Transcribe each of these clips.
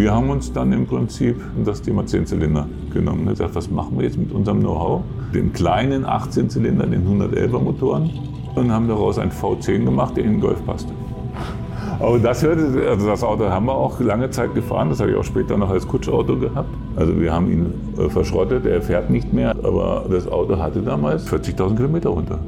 Wir haben uns dann im Prinzip das Thema 10-Zylinder genommen. Wir gesagt, was machen wir jetzt mit unserem Know-how? Den kleinen 18-Zylinder, den 111er Motoren und haben daraus ein V10 gemacht, der in den Golf passte. Aber das also das Auto haben wir auch lange Zeit gefahren. Das habe ich auch später noch als Kutschauto gehabt. Also wir haben ihn äh, verschrottet, er fährt nicht mehr. Aber das Auto hatte damals 40.000 Kilometer runter.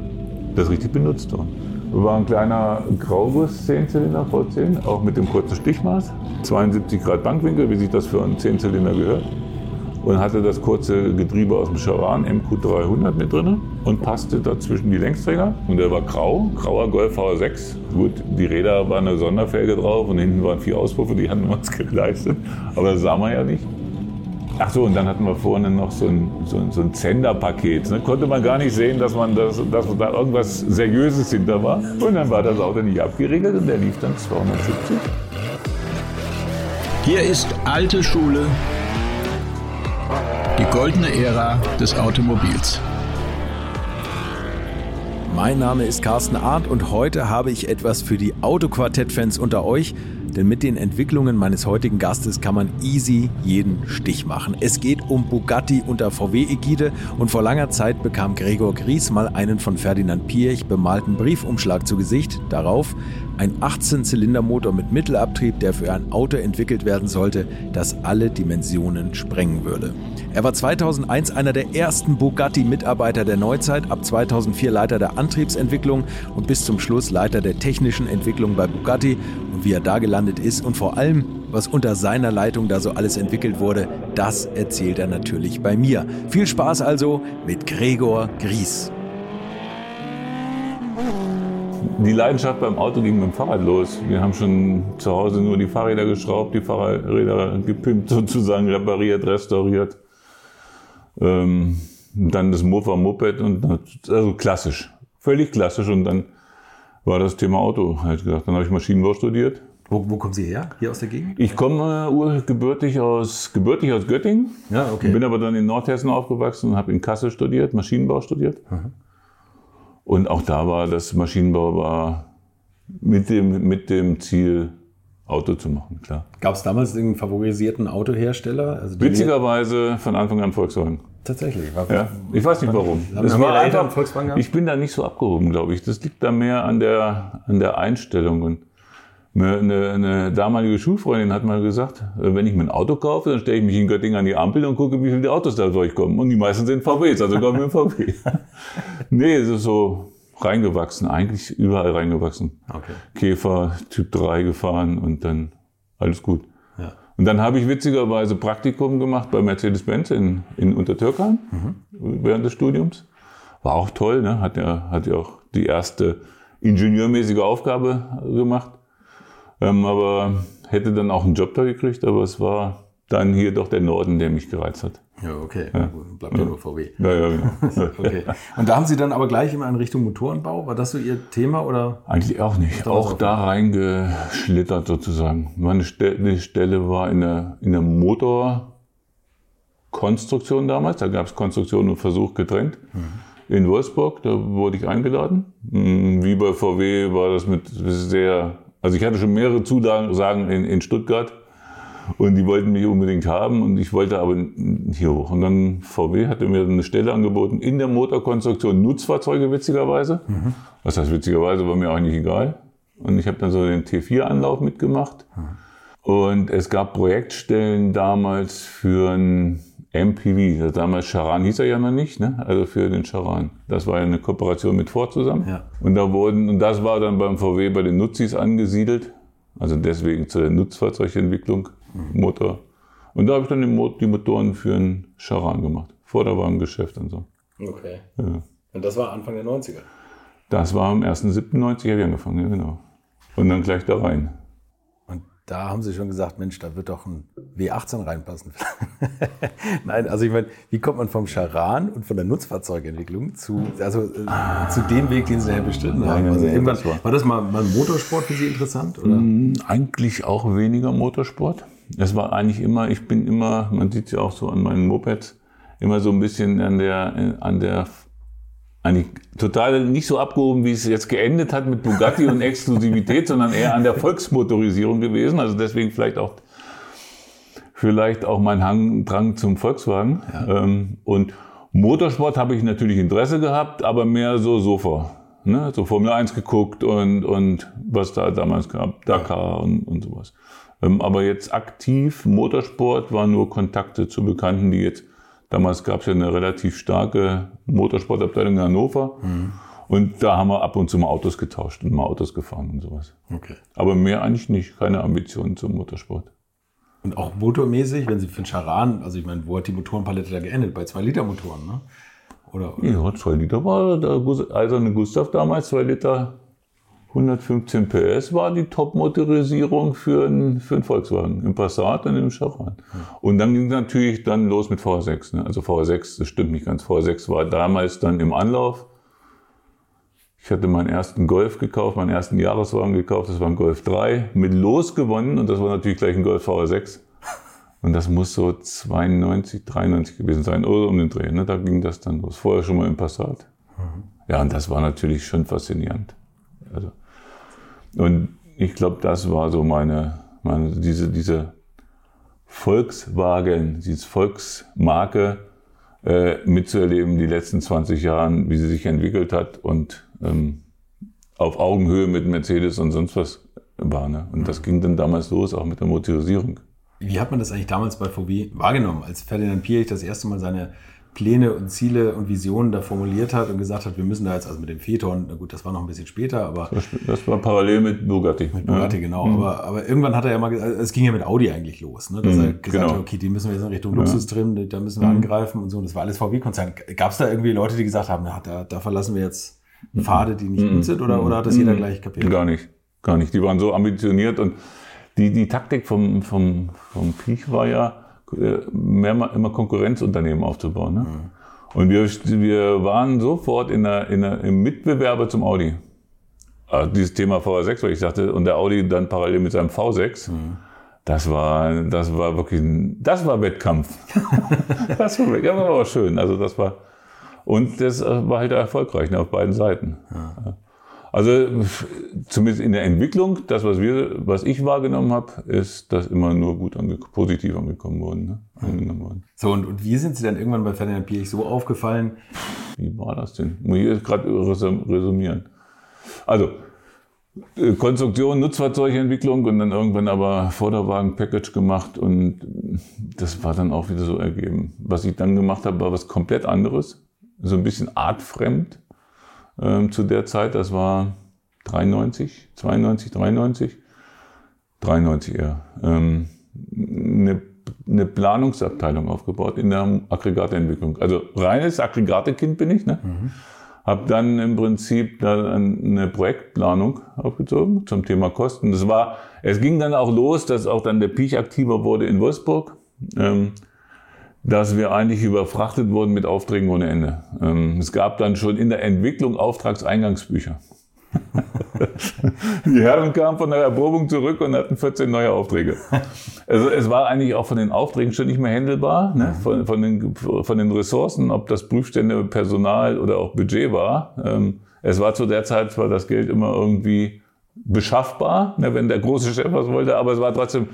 Das richtig benutzt worden. War ein kleiner Grauguss 10-Zylinder V10, auch mit dem kurzen Stichmaß. 72 Grad Bankwinkel, wie sich das für einen 10-Zylinder gehört und hatte das kurze Getriebe aus dem Charan MQ300 mit drin und passte dazwischen die Längsträger. Und der war grau, grauer Golf V6. Gut, die Räder waren eine Sonderfelge drauf und hinten waren vier Auspuffe, die hatten wir uns geleistet. Aber das sah man ja nicht. Ach so, und dann hatten wir vorne noch so ein, so ein, so ein Zenderpaket. Ne? Konnte man gar nicht sehen, dass, man das, dass da irgendwas Seriöses hinter war. Und dann war das Auto nicht abgeriegelt und der lief dann 270. Hier ist alte Schule die goldene Ära des Automobils. Mein Name ist Carsten Arndt und heute habe ich etwas für die Autoquartett-Fans unter euch, denn mit den Entwicklungen meines heutigen Gastes kann man easy jeden Stich machen. Es geht um Bugatti unter VW-Ägide und vor langer Zeit bekam Gregor Gries mal einen von Ferdinand Piech bemalten Briefumschlag zu Gesicht. Darauf ein 18-Zylinder-Motor mit Mittelabtrieb, der für ein Auto entwickelt werden sollte, das alle Dimensionen sprengen würde. Er war 2001 einer der ersten Bugatti-Mitarbeiter der Neuzeit, ab 2004 Leiter der Antriebsentwicklung und bis zum Schluss Leiter der technischen Entwicklung bei Bugatti. Wie er da gelandet ist und vor allem, was unter seiner Leitung da so alles entwickelt wurde, das erzählt er natürlich bei mir. Viel Spaß also mit Gregor Gries. Die Leidenschaft beim Auto ging mit dem Fahrrad los. Wir haben schon zu Hause nur die Fahrräder geschraubt, die Fahrräder gepimpt sozusagen, repariert, restauriert. Ähm, dann das Mofa Moped und also klassisch, völlig klassisch. Und dann war das Thema Auto halt gedacht. Dann habe ich Maschinenbau studiert. Wo, wo kommen Sie her? Hier aus der Gegend? Ich komme urgebürtig aus, gebürtig aus Göttingen. Ja, okay. Bin aber dann in Nordhessen aufgewachsen und habe in Kassel studiert, Maschinenbau studiert. Mhm. Und auch da war das Maschinenbau war mit dem, mit dem Ziel, Auto zu machen, klar. Gab es damals einen favorisierten Autohersteller? Also Witzigerweise von Anfang an Volkswagen. Tatsächlich. War, ja, ich weiß nicht warum. Es war einfach, ich bin da nicht so abgehoben, glaube ich. Das liegt da mehr an der, an der Einstellung. Und eine, eine, damalige Schulfreundin hat mal gesagt, wenn ich mir ein Auto kaufe, dann stelle ich mich in Göttingen an die Ampel und gucke, wie viele Autos da durchkommen. Und die meisten sind VWs, also kommen wir VW. nee, es ist so, reingewachsen, eigentlich überall reingewachsen. Okay. Käfer, Typ 3 gefahren und dann alles gut. Und dann habe ich witzigerweise Praktikum gemacht bei Mercedes-Benz in, in Untertürkheim mhm. während des Studiums. War auch toll, ne? hat ja, hat ja auch die erste ingenieurmäßige Aufgabe gemacht. Ähm, aber hätte dann auch einen Job da gekriegt, aber es war dann hier doch der Norden, der mich gereizt hat. Ja, okay. Ja. Bleibt ja nur VW. Ja, ja, genau. okay. Und da haben Sie dann aber gleich immer in Richtung Motorenbau? War das so Ihr Thema oder? Eigentlich auch nicht. Auch da reingeschlittert sozusagen. Meine Stelle war in der, in der Motorkonstruktion damals. Da gab es Konstruktion und Versuch getrennt. Mhm. In Wolfsburg, da wurde ich eingeladen. Hm, wie bei VW war das mit sehr, also ich hatte schon mehrere Zusagen in, in Stuttgart und die wollten mich unbedingt haben und ich wollte aber hier hoch. Und dann VW hatte mir eine Stelle angeboten in der Motorkonstruktion Nutzfahrzeuge witzigerweise. Mhm. Was heißt witzigerweise, war mir auch nicht egal. Und ich habe dann so den T4-Anlauf mitgemacht. Mhm. Und es gab Projektstellen damals für ein MPV. Damals Charan hieß er ja noch nicht, ne? also für den Charan. Das war ja eine Kooperation mit Ford zusammen. Ja. Und da wurden, und das war dann beim VW bei den Nutzis angesiedelt. Also deswegen zur Nutzfahrzeugentwicklung. Motor. Und da habe ich dann die Motoren für einen Charan gemacht. Vorderwagengeschäft und so. Okay. Ja. Und das war Anfang der 90er? Das war am 1.7.90 habe ich angefangen, ja, genau. Und dann gleich da rein. Und da haben Sie schon gesagt, Mensch, da wird doch ein W18 reinpassen. Nein, also ich meine, wie kommt man vom Charan und von der Nutzfahrzeugentwicklung zu, also, äh, zu dem Weg, den Sie daher bestritten haben? Also das war, das mal, mal Motorsport für Sie interessant? Oder? Mm, eigentlich auch weniger Motorsport es war eigentlich immer, ich bin immer, man sieht es ja auch so an meinen Mopeds, immer so ein bisschen an der, an der, eigentlich total nicht so abgehoben, wie es jetzt geendet hat mit Bugatti und Exklusivität, sondern eher an der Volksmotorisierung gewesen. Also deswegen vielleicht auch vielleicht auch mein Hang, Drang zum Volkswagen. Ja. Ähm, und Motorsport habe ich natürlich Interesse gehabt, aber mehr so Sofa. Ne? So Formel 1 geguckt und, und was da damals gab, Dakar und, und sowas. Ähm, aber jetzt aktiv Motorsport war nur Kontakte zu Bekannten, die jetzt, damals gab es ja eine relativ starke Motorsportabteilung in Hannover. Mhm. Und da haben wir ab und zu mal Autos getauscht und mal Autos gefahren und sowas. Okay. Aber mehr eigentlich nicht, keine Ambitionen zum Motorsport. Und auch motormäßig, wenn Sie für den Charan, also ich meine, wo hat die Motorenpalette da geendet? Bei 2-Liter-Motoren, ne? Oder, oder? Ja, 2 Liter war der eiserne Gustav damals, 2 Liter 115 PS war die Top-Motorisierung für einen, für einen Volkswagen, im Passat und im Charan. Und dann ging es natürlich dann los mit VR6. Ne? Also VR6, das stimmt nicht ganz. VR6 war damals dann im Anlauf. Ich hatte meinen ersten Golf gekauft, meinen ersten Jahreswagen gekauft, das war ein Golf 3, mit Los gewonnen und das war natürlich gleich ein Golf VR6. Und das muss so 92, 93 gewesen sein, oder um den Dreh. Ne? Da ging das dann los. Vorher schon mal im Passat. Mhm. Ja, und das war natürlich schon faszinierend. Also, und ich glaube, das war so meine, meine diese, diese Volkswagen, diese Volksmarke äh, mitzuerleben, die letzten 20 Jahren, wie sie sich entwickelt hat und ähm, auf Augenhöhe mit Mercedes und sonst was war. Ne? Und das ging dann damals los, auch mit der Motorisierung. Wie hat man das eigentlich damals bei VW wahrgenommen, als Ferdinand Piech das erste Mal seine Pläne und Ziele und Visionen da formuliert hat und gesagt hat, wir müssen da jetzt, also mit dem Phaeton, na gut, das war noch ein bisschen später, aber. Das war parallel mit Bugatti. Mit Bugatti, ja. genau. Mhm. Aber, aber irgendwann hat er ja mal gesagt, es ging ja mit Audi eigentlich los, ne? dass mhm, er gesagt genau. hat, okay, die müssen wir jetzt in Richtung Luxus ja. trimmen, da müssen wir mhm. angreifen und so. Und das war alles VW-Konzern. Gab es da irgendwie Leute, die gesagt haben, na, da, da verlassen wir jetzt mhm. Pfade, die nicht gut mhm. sind, oder, oder hat das jeder gleich kapiert? Gar nicht, gar nicht. Die waren so ambitioniert und die, die Taktik vom, vom, vom Piech war ja, mehr, immer Konkurrenzunternehmen aufzubauen. Ne? Mhm. Und wir, wir waren sofort in der, in der, im Mitbewerber zum Audi. Also dieses Thema VR6, weil ich sagte, und der Audi dann parallel mit seinem V6. Mhm. Das war, das war wirklich, ein, das war Wettkampf. das war, war aber schön. Also das war, und das war halt erfolgreich ne, auf beiden Seiten. Ja. Also zumindest in der Entwicklung, das, was wir, was ich wahrgenommen habe, ist das immer nur gut ange positiv angekommen worden, ne? angenommen worden. So, und, und wie sind Sie dann irgendwann bei Ferdinand Piech so aufgefallen? Wie war das denn? Muss ich jetzt gerade resümieren. Also, äh, Konstruktion, Nutzfahrzeugentwicklung und dann irgendwann aber Vorderwagen-Package gemacht und das war dann auch wieder so ergeben. Was ich dann gemacht habe, war was komplett anderes, so ein bisschen artfremd ähm, zu der Zeit. Das war 93, 92, 93, 93 eher. Ähm, eine, eine Planungsabteilung aufgebaut in der Aggregatentwicklung. Also reines Aggregatekind bin ich. Ne? Mhm. Habe dann im Prinzip dann eine Projektplanung aufgezogen zum Thema Kosten. Das war, es ging dann auch los, dass auch dann der Piech aktiver wurde in Wolfsburg. Ähm, dass wir eigentlich überfrachtet wurden mit Aufträgen ohne Ende. Ähm, es gab dann schon in der Entwicklung Auftragseingangsbücher. die Herren kamen von der Erprobung zurück und hatten 14 neue Aufträge. Also es war eigentlich auch von den Aufträgen schon nicht mehr händelbar, ne? von, von, den, von den Ressourcen, ob das Prüfstände, Personal oder auch Budget war. Ähm, es war zu der Zeit zwar das Geld immer irgendwie beschaffbar, ne, wenn der große Chef was wollte, aber es war trotzdem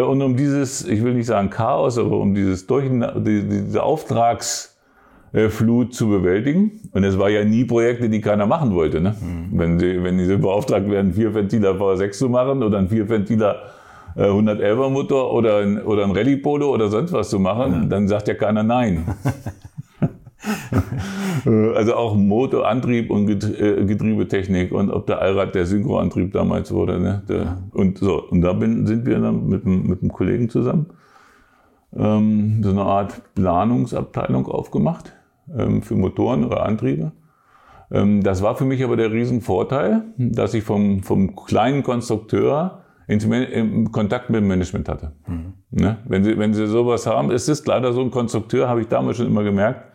und um dieses, ich will nicht sagen Chaos, aber um dieses Durchen, diese Auftragsflut zu bewältigen. Und es war ja nie Projekte, die keiner machen wollte. Ne? Mhm. Wenn, sie, wenn diese beauftragt werden, vier Ventiler V6 zu machen oder ein vier Ventiler 111er äh, Motor oder ein, oder ein Rallye Polo oder sonst was zu machen, ja. dann sagt ja keiner nein. Äh, also auch Motorantrieb und äh, Getriebetechnik und ob der Allrad der Synchroantrieb damals wurde. Ne? Der, und so, und da bin, sind wir dann mit, mit einem Kollegen zusammen ähm, so eine Art Planungsabteilung aufgemacht ähm, für Motoren oder Antriebe. Ähm, das war für mich aber der Riesenvorteil, dass ich vom, vom kleinen Konstrukteur in Kontakt mit dem Management hatte. Mhm. Ne? Wenn, Sie, wenn Sie sowas haben, es ist leider so ein Konstrukteur, habe ich damals schon immer gemerkt,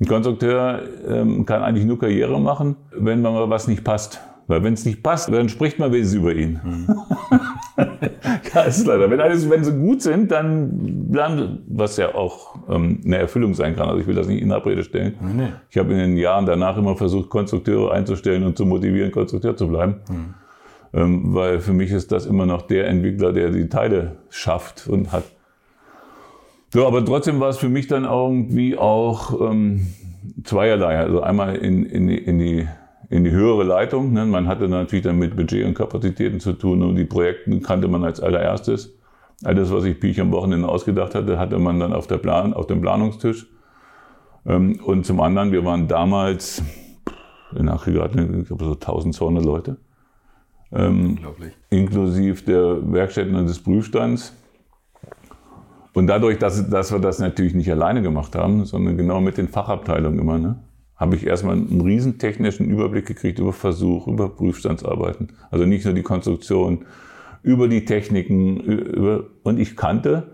ein Konstrukteur ähm, kann eigentlich nur Karriere machen, wenn mal was nicht passt. Weil wenn es nicht passt, dann spricht man wenigstens über ihn. Mhm. ja, ist leider. Wenn, alles, wenn sie gut sind, dann bleiben, was ja auch ähm, eine Erfüllung sein kann. Also ich will das nicht in Abrede stellen. Nee. Ich habe in den Jahren danach immer versucht, Konstrukteure einzustellen und zu motivieren, Konstrukteur zu bleiben. Mhm. Ähm, weil für mich ist das immer noch der Entwickler, der die Teile schafft und hat So, aber trotzdem war es für mich dann irgendwie auch ähm, zweierlei. Also einmal in, in, die, in, die, in die höhere Leitung. Ne? Man hatte natürlich dann mit Budget und Kapazitäten zu tun und die Projekte kannte man als allererstes. Alles, was ich Piech am Wochenende ausgedacht hatte, hatte man dann auf, der Plan, auf dem Planungstisch. Ähm, und zum anderen, wir waren damals in Aggregaten, ich glaube so 1200 Leute. Ähm, Unglaublich. Inklusive der Werkstätten und des Prüfstands. Und dadurch, dass, dass wir das natürlich nicht alleine gemacht haben, sondern genau mit den Fachabteilungen immer, ne, habe ich erstmal einen riesen technischen Überblick gekriegt über Versuch, über Prüfstandsarbeiten. Also nicht nur die Konstruktion, über die Techniken. Über, und ich kannte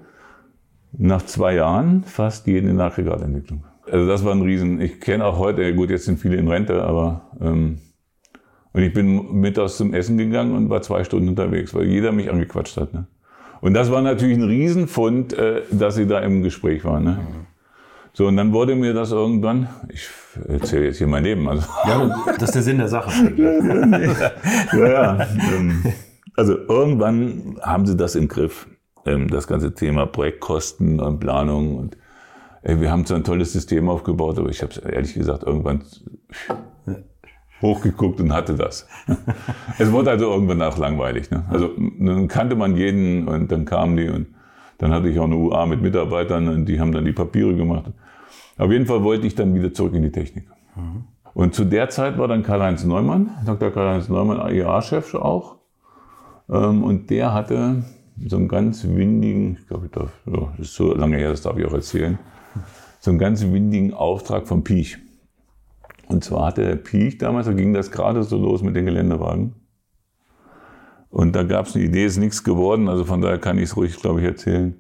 nach zwei Jahren fast der Aggregatentwicklung. Also das war ein Riesen. Ich kenne auch heute, gut, jetzt sind viele in Rente, aber ähm, und ich bin mittags zum Essen gegangen und war zwei Stunden unterwegs, weil jeder mich angequatscht hat. Ne? Und das war natürlich ein Riesenfund, äh, dass sie da im Gespräch waren. Ne? So, und dann wurde mir das irgendwann, ich erzähle jetzt hier mein Leben. Also. Ja, das ist der Sinn der Sache. ja, ja. Ähm, also irgendwann haben sie das im Griff, ähm, das ganze Thema Projektkosten und Planung. Und wir haben so ein tolles System aufgebaut, aber ich habe es ehrlich gesagt irgendwann hochgeguckt und hatte das. es wurde also irgendwann auch langweilig. Ne? Also dann kannte man jeden und dann kamen die und dann hatte ich auch eine UA mit Mitarbeitern und die haben dann die Papiere gemacht. Auf jeden Fall wollte ich dann wieder zurück in die Technik. Mhm. Und zu der Zeit war dann Karl-Heinz Neumann, Dr. Karl-Heinz Neumann, AIA-Chef auch. Ähm, und der hatte so einen ganz windigen, ich glaube, das ist so lange her, das darf ich auch erzählen, so einen ganz windigen Auftrag vom Piech. Und zwar hatte der Piech damals, da ging das gerade so los mit den Geländewagen. Und da gab es eine Idee, ist nichts geworden, also von daher kann ich es ruhig, glaube ich, erzählen.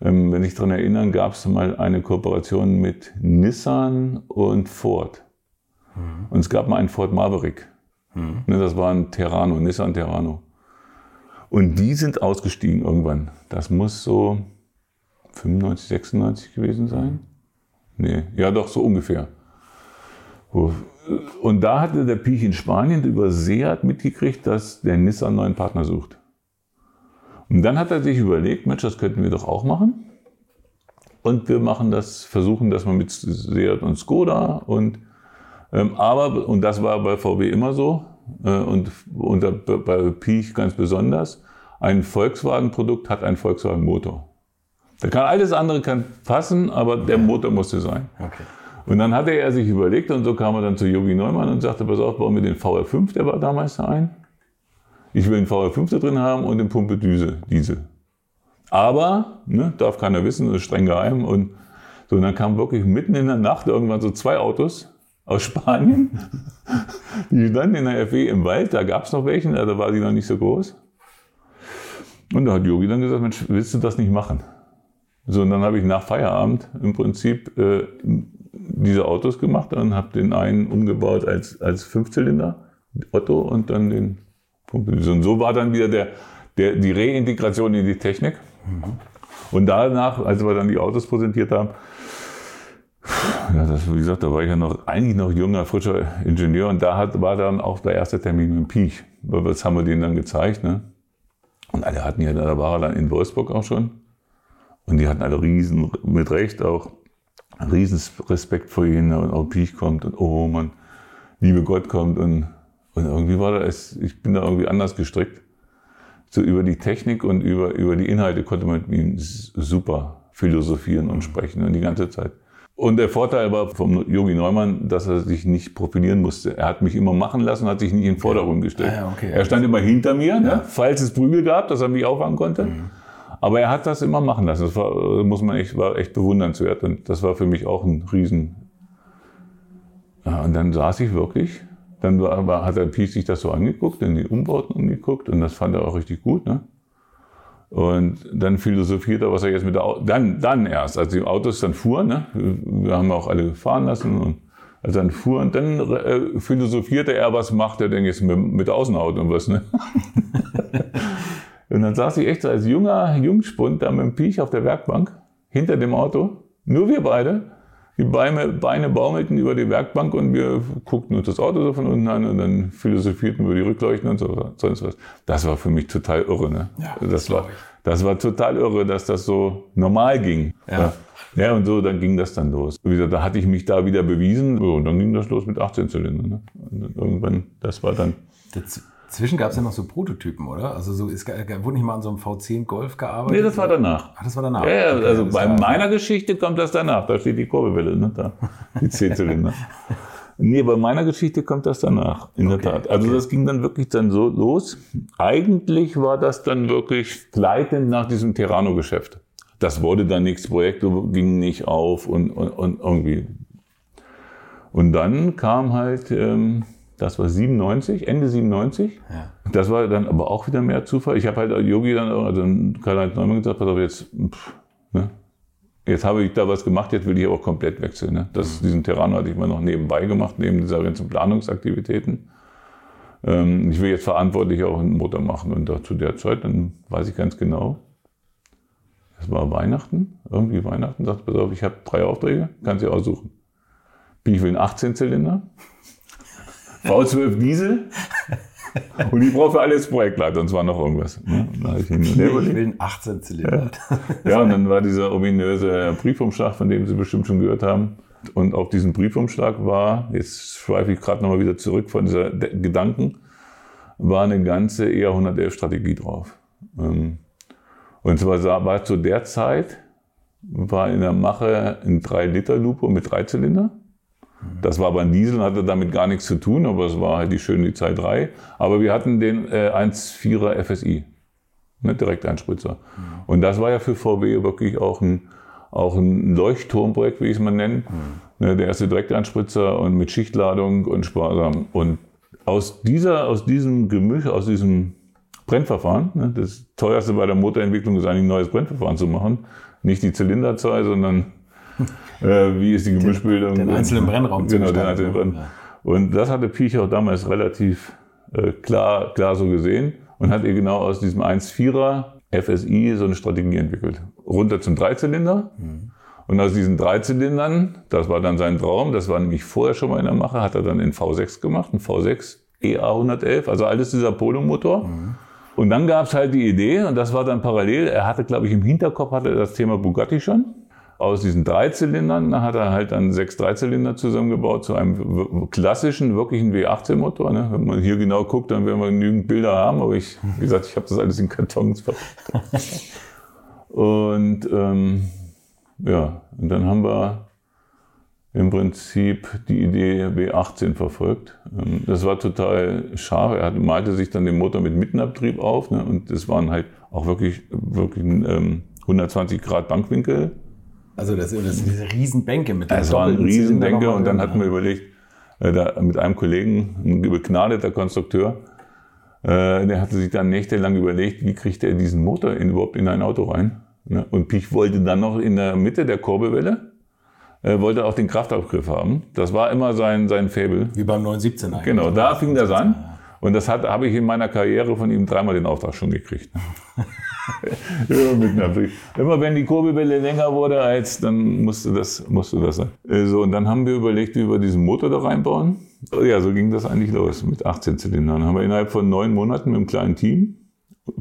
Ähm, wenn ich daran erinnere, gab es mal eine Kooperation mit Nissan und Ford. Mhm. Und es gab mal einen Ford Maverick. Mhm. Ne, das war ein Terrano, Nissan Terrano. Und die sind ausgestiegen irgendwann. Das muss so 95, 96 gewesen sein. Nee, ja doch, so ungefähr. Und da hatte der Piech in Spanien über Seat mitgekriegt, dass der Nissan einen neuen Partner sucht. Und dann hat er sich überlegt, Mensch, das könnten wir doch auch machen. Und wir machen das, versuchen das mal mit Seat und Skoda. Und, ähm, aber, und das war bei VW immer so, äh, und, und bei Piech ganz besonders, ein Volkswagen-Produkt hat einen Volkswagen-Motor. Da kann alles andere kann passen, aber der Motor musste sein. Okay. Und dann hatte er sich überlegt und so kam er dann zu Yogi Neumann und sagte, pass auf, bauen wir den VR5, der war damals da ein. Ich will einen VR5 da drin haben und den Pumpe Düse, Diesel. Aber, ne, darf keiner wissen, das ist streng geheim. Und so, und dann kamen wirklich mitten in der Nacht irgendwann so zwei Autos aus Spanien. Die standen in der FE im Wald, da gab es noch welche, da war die noch nicht so groß. Und da hat Yogi dann gesagt, Mensch, willst du das nicht machen? So, und dann habe ich nach Feierabend im Prinzip äh, diese Autos gemacht und habe den einen umgebaut als, als Fünfzylinder, Otto, und dann den Pumpe. Und so war dann wieder der, der, die Reintegration in die Technik. Mhm. Und danach, als wir dann die Autos präsentiert haben, ja, das, wie gesagt, da war ich ja noch, eigentlich noch junger, frischer Ingenieur und da hat, war dann auch der erste Termin mit dem Piech. Das haben wir denen dann gezeigt. Ne? Und alle hatten ja, da war er dann in Wolfsburg auch schon. Und die hatten alle riesen, mit Recht auch, riesen Respekt vor ihnen und auch Piech kommt und oh man, liebe Gott kommt und, und irgendwie war das, ich bin da irgendwie anders gestrickt. So über die Technik und über, über die Inhalte konnte man mit ihnen super philosophieren und sprechen und die ganze Zeit. Und der Vorteil war vom Yogi Neumann, dass er sich nicht profilieren musste. Er hat mich immer machen lassen, hat sich nicht in den Vordergrund gestellt. Ah, okay. Er stand immer hinter mir, ne, ja. ne, falls es Prügel gab, dass er mich auffangen konnte. Mhm. Aber er hat das immer machen lassen. Das war, muss man echt, war echt bewundernswert. Und das war für mich auch ein Riesen. Ja, und dann saß ich wirklich. Dann war, war, hat der Pies sich das so angeguckt, in die Umbauten angeguckt. Und das fand er auch richtig gut. Ne? Und dann philosophiert er, was er jetzt mit der Auto, dann, dann erst, als die Autos dann fuhren, ne? wir haben auch alle fahren lassen und als er dann fuhr und dann äh, philosophierte er, was macht er denn jetzt mit, mit Außenhaut und was, ne? Und dann saß ich echt so als junger Jungspund da mit dem Piech auf der Werkbank hinter dem Auto. Nur wir beide. Die Beine, Beine baumelten über die Werkbank und wir guckten uns das Auto so von unten an und dann philosophierten wir die Rückleuchten und so, sonst was. Das war für mich total irre. Ne? Ja, das, das war, Das war total irre, dass das so normal ging. Ja. Ja, und so, dann ging das dann los. Wie gesagt, da hatte ich mich da wieder bewiesen. Und dann ging das los mit 18 Zylindern. Ne? Und irgendwann, das war dann. Dazwischen gab es ja noch so Prototypen, oder? Also so ist, wurde nicht mal an so einem V10 Golf gearbeitet? Nee, das war danach. Ach, das war danach. Ja, ja Okay, also bei meiner Geschichte kommt das danach. Da steht die Kurbelwelle, ne? Da, die 10 Zylinder. Nee, bei meiner Geschichte kommt das danach, in Okay, der Tat. Also okay. das ging dann wirklich dann so los. Eigentlich war das dann wirklich gleitend nach diesem Terrano-Geschäft. Das wurde dann nichts, Projekt ging nicht auf und, und, und irgendwie. Und dann kam halt, ähm, das war 97, Ende 97. Ja. Das war dann aber auch wieder mehr Zufall. Ich habe halt Yogi dann, also Karl-Heinz Neumann gesagt, pass auf, jetzt, pff, ne? jetzt habe ich da was gemacht, jetzt will ich auch komplett wechseln. Ne? Das, Diesen Terrano hatte ich mal noch nebenbei gemacht, neben dieser ganzen Planungsaktivitäten. Ähm, ich will jetzt verantwortlich auch einen Motor machen. Und da zu der Zeit, dann weiß ich ganz genau, es war Weihnachten, irgendwie Weihnachten, sagt, pass auf, ich habe drei Aufträge, kannst du aussuchen. Ich will einen 18-Zylinder, V12 Diesel und ich brauche für alles Projektleiter und zwar noch irgendwas. Ne? Ich Ich will einen 18 Zylinder. Ja, und dann war dieser ominöse Briefumschlag, von dem Sie bestimmt schon gehört haben. Und auf diesem Briefumschlag war, jetzt schweife ich gerade nochmal wieder zurück von dieser De Gedanken, war eine ganze ER 111 Strategie drauf. Ähm, Und zwar war zu der Zeit, war in der Mache ein 3-Liter-Lupo mit Dreizylinder. Das war ein Diesel, hatte damit gar nichts zu tun, aber es war halt die schöne Zeit 3. Aber wir hatten den äh, 1,4er FSI, ne, Direkteinspritzer. Und das war ja für VW wirklich auch ein, auch ein Leuchtturmprojekt, wie ich es mal nennen. Ne, der erste Direkteinspritzer und mit Schichtladung und sparsam. Und aus, dieser, aus diesem Gemisch, aus diesem Brennverfahren, ne, das teuerste bei der Motorentwicklung ist eigentlich ein neues Brennverfahren zu machen. Nicht die Zylinderzahl, sondern äh, wie ist die Gemischbildung. den einzelnen Brennraum zu Genau, den einzelnen Brenn. Ja. Und das hatte Piech auch damals relativ äh, klar, klar so gesehen und hat ihr genau aus diesem 1,4er FSI so eine Strategie entwickelt. Runter zum Dreizylinder. Und aus diesen Dreizylindern, das war dann sein Traum, das war nämlich vorher schon mal in der Mache, hat er dann in V6 gemacht, ein V6 EA 111, also alles dieser Polo-Motor. Und dann gab es halt die Idee, und das war dann parallel, er hatte, glaube ich, im Hinterkopf hatte er das Thema Bugatti schon. Aus diesen Dreizylindern hat er halt dann sechs Dreizylinder zusammengebaut zu einem klassischen, wirklichen W18-Motor. Ne? Wenn man hier genau guckt, dann werden wir genügend Bilder haben, aber ich, wie gesagt, ich habe das alles in Kartons verpackt. Und ähm, ja, und dann haben wir im Prinzip die Idee W18 verfolgt. Ähm, Das war total scharf. Er malte sich dann den Motor mit Mittenabtrieb auf ne? und es waren halt auch wirklich, wirklich ähm, 120 Grad Bankwinkel. Also das, das sind diese Riesenbänke mit dem Es waren nochmal und dann hatten wir überlegt, äh, da, mit einem Kollegen, ein begnadeter Konstrukteur, äh, der hatte sich dann nächtelang überlegt, wie kriegt er diesen Motor in, überhaupt in ein Auto rein. Ne? Und Piech wollte dann noch in der Mitte der Kurbelwelle, äh, wollte auch den Kraftaufgriff haben. Das war immer sein, sein Faible. Wie beim 917 eigentlich. Genau, da fing das an. Und das habe ich in meiner Karriere von ihm dreimal den Auftrag schon gekriegt. Immer wenn die Kurbelwelle länger wurde als, dann musste das, musste das sein. Äh, So, und dann haben wir überlegt, wie wir diesen Motor da reinbauen. Ja, so ging das eigentlich los mit 18 Zylindern. Haben wir innerhalb von neun Monaten mit einem kleinen Team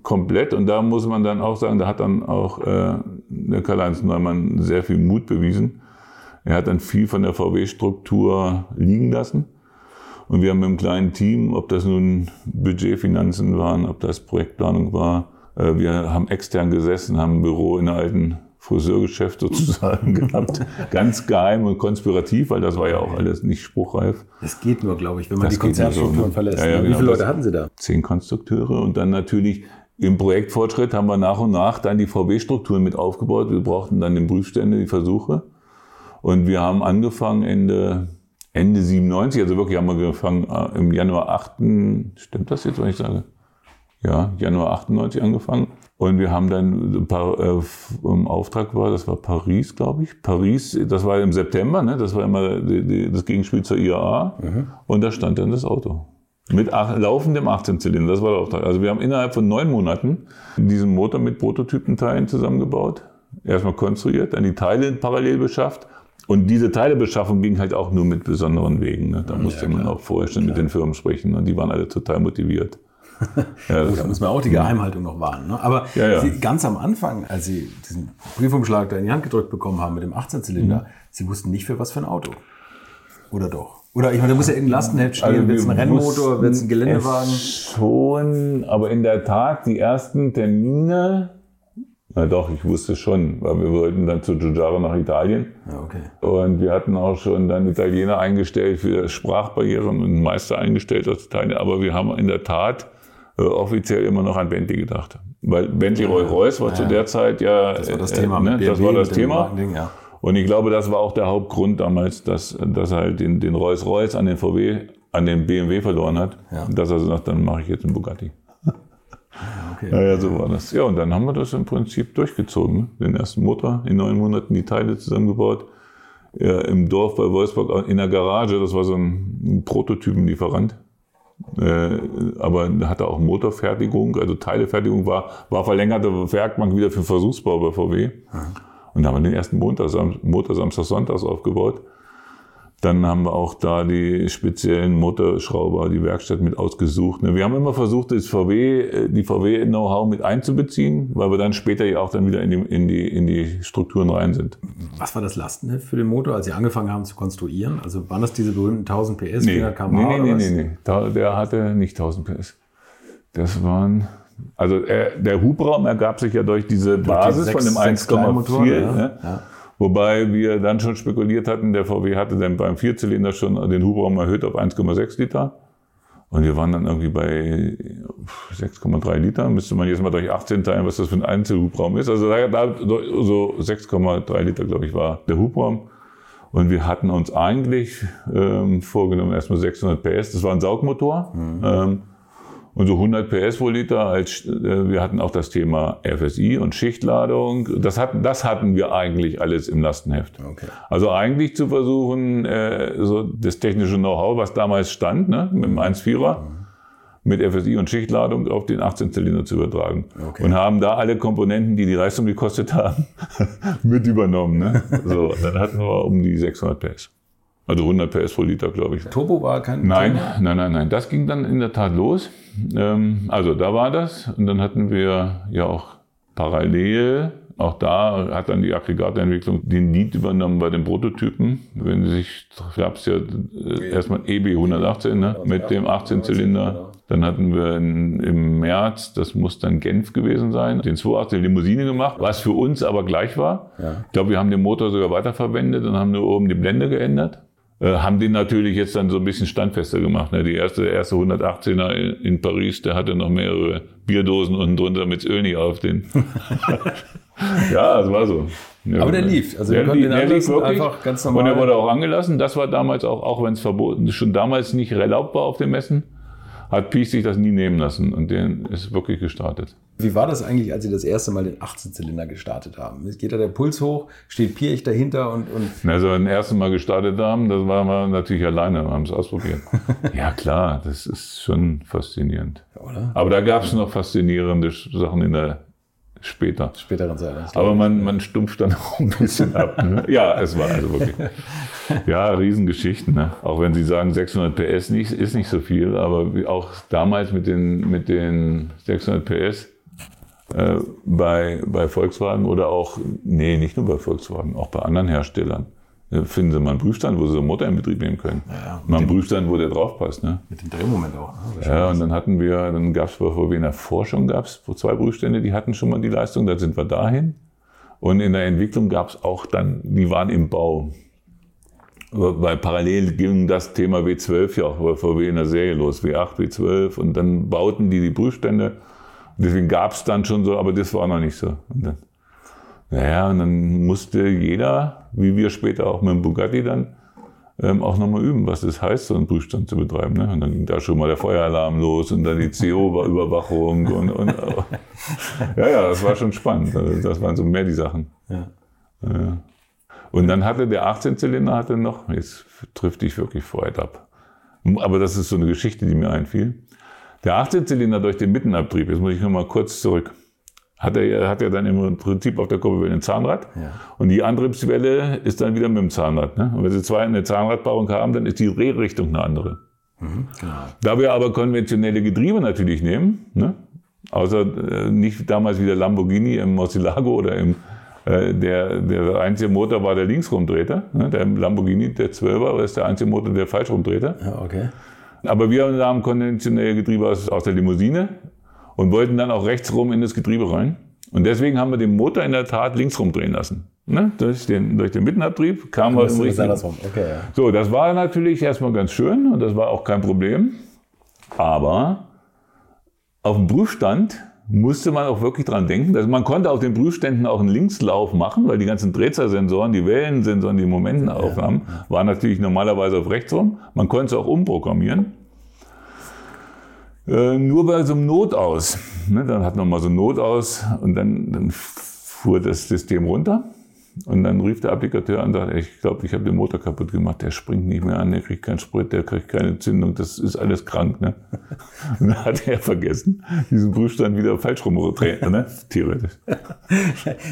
komplett. Und da muss man dann auch sagen, da hat dann auch äh, der Karl-Heinz Neumann sehr viel Mut bewiesen. Er hat dann viel von der VW-Struktur liegen lassen. Und wir haben mit einem kleinen Team, ob das nun Budgetfinanzen waren, ob das Projektplanung war, äh, wir haben extern gesessen, haben ein Büro in einem alten Friseurgeschäft sozusagen gehabt. Ganz geheim und konspirativ, weil das war ja auch alles nicht spruchreif. Das geht nur, glaube ich, wenn man Das die nur so, Konzernstrukturen ne? verlässt. Ja, ja, ne? Wie genau, viele Leute hatten Sie da? Zehn Konstrukteure und dann natürlich im Projektfortschritt haben wir nach und nach dann die VW-Strukturen mit aufgebaut. Wir brauchten dann den Prüfstände, die Versuche. Und wir haben angefangen Ende, Ende 97, also wirklich haben wir angefangen äh, im Januar 8. Stimmt das jetzt, was ich sage? Ja, Januar 98 angefangen. Und wir haben dann ein paar, äh, im Auftrag war, das war Paris, glaube ich. Paris, das war im September, ne? das war immer die, die, das Gegenspiel zur IAA. Und da stand dann das Auto. Mit ach, laufendem 18-Zylinder, das war der Auftrag. Also wir haben innerhalb von neun Monaten diesen Motor mit Prototypenteilen zusammengebaut. Erstmal konstruiert, dann die Teile parallel beschafft. Und diese Teilebeschaffung ging halt auch nur mit besonderen Wegen. Ne? Da musste man auch vorher schon mit den Firmen sprechen. Und die waren alle total motiviert. ja, Gut, da muss man auch die Geheimhaltung noch wahren. Ne? Aber ja, ja. Sie, ganz am Anfang, als Sie diesen Briefumschlag da in die Hand gedrückt bekommen haben mit dem 18-Zylinder, mhm. Sie wussten nicht für was für ein Auto. Oder doch? Oder ich meine, da muss ja irgendein Lastenheft stehen, also wird es ein Rennmotor, wird es ein Geländewagen? Schon, aber in der Tat, die ersten Termine, na doch, ich wusste schon, weil wir wollten dann zu Giugiaro nach Italien. Ja, okay. Und wir hatten auch schon dann Italiener eingestellt für Sprachbarrieren und Meister eingestellt aus Italien. Aber wir haben in der Tat äh, offiziell immer noch an Bentley gedacht. Weil Bentley Rolls Royce war ja, zu der Zeit ja, das war das Thema. Äh, ne, das war das Thema. Ja. Und ich glaube, das war auch der Hauptgrund damals, dass, dass er halt den, den Rolls-Royce an den VW, an den BMW verloren hat. Ja. Dass er sagt, dann mache ich jetzt einen Bugatti. Okay. Naja, so war das. Ja, und dann haben wir das im Prinzip durchgezogen. Den ersten Motor in neun Monaten die Teile zusammengebaut. Ja, Im Dorf bei Wolfsburg in der Garage, das war so ein Prototypenlieferant. Äh, aber hatte auch Motorfertigung, also Teilefertigung war, war verlängerte Werkbank wieder für Versuchsbau bei VW. Mhm. Und da haben wir den ersten Montag, Montag Samstag, Sonntags aufgebaut. Dann haben wir auch da die speziellen Motorschrauber, die Werkstatt mit ausgesucht. Ne? Wir haben immer versucht, das VW, äh, die VW-Know-how mit einzubeziehen, weil wir dann später ja auch dann wieder in die, in, die, in die Strukturen rein sind. Was war das Lastenheft für den Motor, als Sie angefangen haben zu konstruieren? Also waren das diese berühmten 1000 PS, nee, 400 km/h? Nee, nee, nee, nee, nee. Der hatte nicht 1000 PS. Das waren also der Hubraum ergab sich ja durch diese Basis von dem 1,4. Ja. Wobei wir dann schon spekuliert hatten, der VW hatte dann beim Vierzylinder schon den Hubraum erhöht auf 1,6 Liter. Und wir waren dann irgendwie bei 6,3 Liter. Müsste man jetzt mal durch 18 teilen, was das für ein Einzelhubraum ist. Also da so 6,3 Liter, glaube ich, war der Hubraum. Und wir hatten uns eigentlich ähm, vorgenommen, erstmal 600 PS. Das war ein Saugmotor. Mhm. Ähm, und so 100 PS pro Liter, als, äh, wir hatten auch das Thema FSI und Schichtladung. Das hatten, das hatten wir eigentlich alles im Lastenheft. Okay. Also eigentlich zu versuchen, äh, so das technische Know-how, was damals stand, ne, mit dem 1.4er, mhm. mit FSI und Schichtladung auf den 18-Zylinder zu übertragen. Okay. Und haben da alle Komponenten, die die Leistung gekostet haben, mit übernommen. Ne? So, dann hatten wir um die 600 PS. Also 100 PS pro Liter, glaube ich. Turbo war kein Nein, Thema? nein, nein, nein. Das ging dann in der Tat los. Ähm, also da war das. Und dann hatten wir ja auch parallel, auch da hat dann die Aggregatentwicklung den Lead übernommen bei den Prototypen. Wenn Sie sich, gab es ja äh, erstmal EB 118 ne, mit dem 18-Zylinder. Dann hatten wir in, im März, das muss dann Genf gewesen sein, den 218 Limousine gemacht, was für uns aber gleich war. Ja. Ich glaube, wir haben den Motor sogar weiterverwendet und haben nur oben die Blende geändert. Äh, haben den natürlich jetzt dann so ein bisschen standfester gemacht. Ne? Die erste, der erste 118er in, Paris, der hatte noch mehrere Bierdosen unten drunter mit Öl nicht auf den. ja, das war so. Ja, Aber der lief. Also der, lief, den der lief wirklich. einfach ganz normal. Und er wurde auch angelassen. Das war damals auch, auch wenn es verboten, schon damals nicht erlaubt war auf den Messen hat Piech sich das nie nehmen lassen und den ist wirklich gestartet. Wie war das eigentlich, als Sie das erste Mal den 18-Zylinder gestartet haben? Geht da der Puls hoch, steht Piech dahinter und... und also das erste Mal gestartet haben, das waren wir natürlich alleine, wir haben es ausprobiert. ja klar, das ist schon faszinierend. Oder? Aber da gab es noch faszinierende Sachen in der später. Späteren Zeit. Aber man, man stumpft dann auch ein bisschen ab. Ne? Ja, es war also wirklich. Ja, Riesengeschichten. Ne? Auch wenn Sie sagen, 600 PS nicht, ist nicht so viel, aber auch damals mit den, mit den 600 PS äh, bei, bei Volkswagen oder auch, nee, nicht nur bei Volkswagen, auch bei anderen Herstellern finden Sie mal einen Prüfstand, wo Sie so einen Motor in Betrieb nehmen können. Ja, mal einen Prüfstand, wo der drauf passt. Ne? Mit dem Drehmoment auch. Ne? Ja, und dann hatten wir, dann gab es bei VW in der Forschung gab's zwei Prüfstände, die hatten schon mal die Leistung, da sind wir dahin. Und in der Entwicklung gab es auch dann, die waren im Bau. Weil parallel ging das Thema W12 ja auch bei VW in der Serie los, W8, W12 und dann bauten die die Prüfstände. Deswegen gab es dann schon so, aber das war noch nicht so. Und dann, naja, und dann musste jeder, wie wir später auch mit dem Bugatti dann, ähm, auch nochmal üben, was das heißt, so einen Prüfstand zu betreiben. Ne? Und dann ging da schon mal der Feueralarm los und dann die CO-Überwachung und, und ja, ja, das war schon spannend. Also das waren so mehr die Sachen. Ja. Ja. Und dann hatte der 18-Zylinder hatte noch, jetzt trifft dich wirklich vorher ab. Aber das ist so eine Geschichte, die mir einfiel. Der 18-Zylinder durch den Mittenabtrieb, jetzt muss ich nochmal kurz zurück hat er, hat er dann im Prinzip auf der Kurbelwelle ein Zahnrad. Ja. Und die Antriebswelle ist dann wieder mit dem Zahnrad. Ne? Und wenn Sie zwei eine Zahnradbauung haben, dann ist die Drehrichtung eine andere. genau. Da wir aber konventionelle Getriebe natürlich nehmen, ne? außer äh, nicht damals wie der Lamborghini im Mosilago oder im der, der einzige Motor war der Linksrumdrehter. Ne? Der Lamborghini, der 12er, ist der einzige Motor, der Falschrumdrehter. Ja, okay. Aber wir haben konventionelle Getriebe aus, aus der Limousine und wollten dann auch rechtsrum in das Getriebe rein. Und deswegen haben wir den Motor in der Tat linksrum drehen lassen. Ne? Durch, den, durch den Mittenabtrieb kam was richtig. Okay, ja. So, das war natürlich erstmal ganz schön und das war auch kein Problem. Aber auf dem Prüfstand musste man auch wirklich dran denken. Also man konnte auf den Prüfständen auch einen Linkslauf machen, weil die ganzen Drehzahlsensoren, die Wellensensoren, die Momentenaufnahmen, ja. waren natürlich normalerweise auf rechts rum. Man konnte es auch umprogrammieren. Äh, nur bei so einem Notaus. Ne, dann hat man mal so ein Notaus und dann, dann fuhr das System runter. Und dann rief der Applikateur an und sagte, ich glaube, ich habe den Motor kaputt gemacht, der springt nicht mehr an, der kriegt keinen Sprit, der kriegt keine Zündung, das ist alles krank. Ne? Und dann hat er vergessen, diesen Prüfstand wieder falsch rumzudrehen, ne? theoretisch.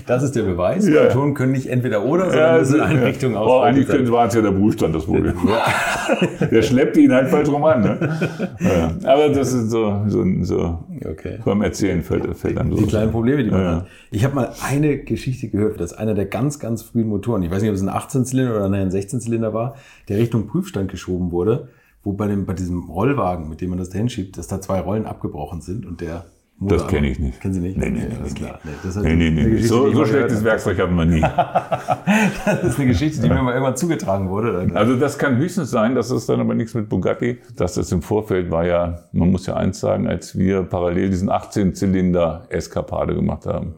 Das ist der Beweis. Ja. Ton können nicht entweder oder, sondern ja, müssen in eine ja. Richtung aus. Oh, eigentlich war es ja der Prüfstand das Problem. Ja. der schleppte ihn halt falsch rum an. Ne? Ja. Aber das ist so, so, so okay. beim Erzählen fällt, fällt dann so. Die kleinen Probleme, die man hat. Ich habe mal eine Geschichte gehört, dass einer der ganz ganz, ganz frühen Motoren, ich weiß nicht, ob es ein 18-Zylinder oder ein 16-Zylinder war, der Richtung Prüfstand geschoben wurde, wo bei, dem, bei diesem Rollwagen, mit dem man das da hinschiebt, dass da zwei Rollen abgebrochen sind und der Motor das kenne ich nicht. Kennen Sie nicht? Nee, nee, nee, klar. nee, das nee, nee, nee. So, so schlechtes Werkzeug hatten wir nie. das ist eine Geschichte, die mir mal irgendwann zugetragen wurde. Also das kann höchstens sein, das ist dann aber nichts mit Bugatti. Dass das im Vorfeld war ja, man muss ja eins sagen, als wir parallel diesen 18-Zylinder Eskapade gemacht haben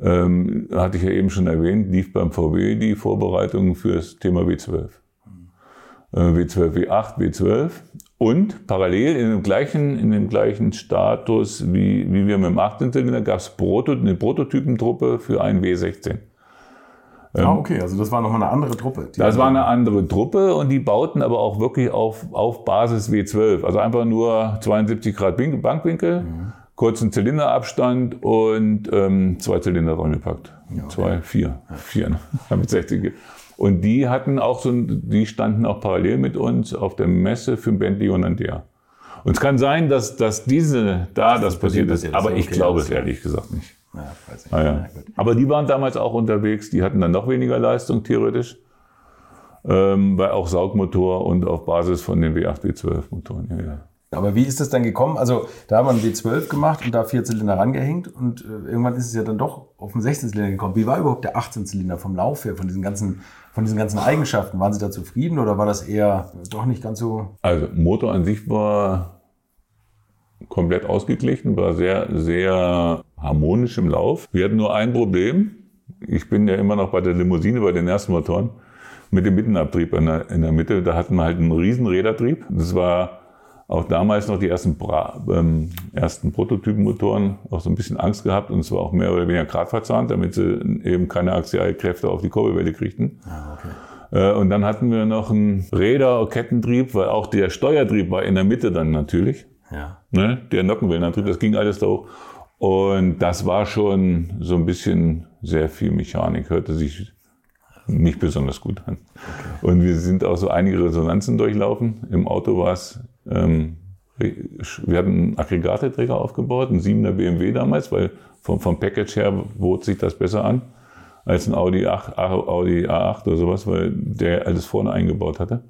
ähm, hatte ich ja eben schon erwähnt, lief beim VW die Vorbereitung für das Thema W12. Äh, W12, W8, W12 und parallel in dem gleichen, in dem gleichen Status wie, wie wir mit dem 18 Zylinder gab es Proto, eine Prototypentruppe für einen W16. Ah, ähm, okay, also das war nochmal eine andere Truppe. Das war eine andere Truppe und die bauten aber auch wirklich auf, auf Basis W12. Also einfach nur 72 Grad Bankwinkel. Mhm kurzen Zylinderabstand und ähm, zwei Zylinder reingepackt. Ja, okay. Zwei, vier. Ja. Vier, ne? mit 60. Und die hatten auch so, die standen auch parallel mit uns auf der Messe für Bentley und Andea. Und es kann sein, dass, dass diese, da das, das passiert ist, aber ich okay, glaube es ehrlich gesagt nicht. Ja, weiß ich. Ah, ja. aber die waren damals auch unterwegs, die hatten dann noch weniger Leistung theoretisch, ähm, bei auch Saugmotor und auf Basis von den W8, W12 Motoren. Ja, ja. Aber wie ist das dann gekommen? Also da haben wir einen W12 gemacht und da vier Zylinder rangehängt und äh, irgendwann ist es ja dann doch auf den 16 Zylinder gekommen. Wie war überhaupt der 18 Zylinder vom Lauf her, von diesen ganzen, von diesen ganzen Eigenschaften? Waren Sie da zufrieden oder war das eher doch nicht ganz so? Also Motor an sich war komplett ausgeglichen, war sehr, sehr harmonisch im Lauf. Wir hatten nur ein Problem. Ich bin ja immer noch bei der Limousine, bei den ersten Motoren, mit dem Mittenabtrieb in der, in der Mitte. Da hatten wir halt einen riesen Rädertrieb. Das war auch damals noch die ersten, Bra ähm, ersten Prototypenmotoren auch so ein bisschen Angst gehabt und zwar auch mehr oder weniger grad verzahnt, damit sie eben keine Axialkräfte auf die Kurbelwelle kriegten. Ah, okay. Äh, und dann hatten wir noch einen Räder-Kettentrieb, weil auch der Steuertrieb war in der Mitte dann natürlich. Ja. Ne? Der Nockenwellenantrieb, das ging alles da hoch. Und das war schon so ein bisschen sehr viel Mechanik, hörte sich nicht besonders gut an. Okay. Und wir sind auch so einige Resonanzen durchlaufen. Im Auto war es ähm, wir hatten einen Aggregateträger aufgebaut, einen 7er BMW damals, weil vom, vom Package her bot sich das besser an als ein Audi, 8, Audi A8 oder sowas, weil der alles vorne eingebaut hatte.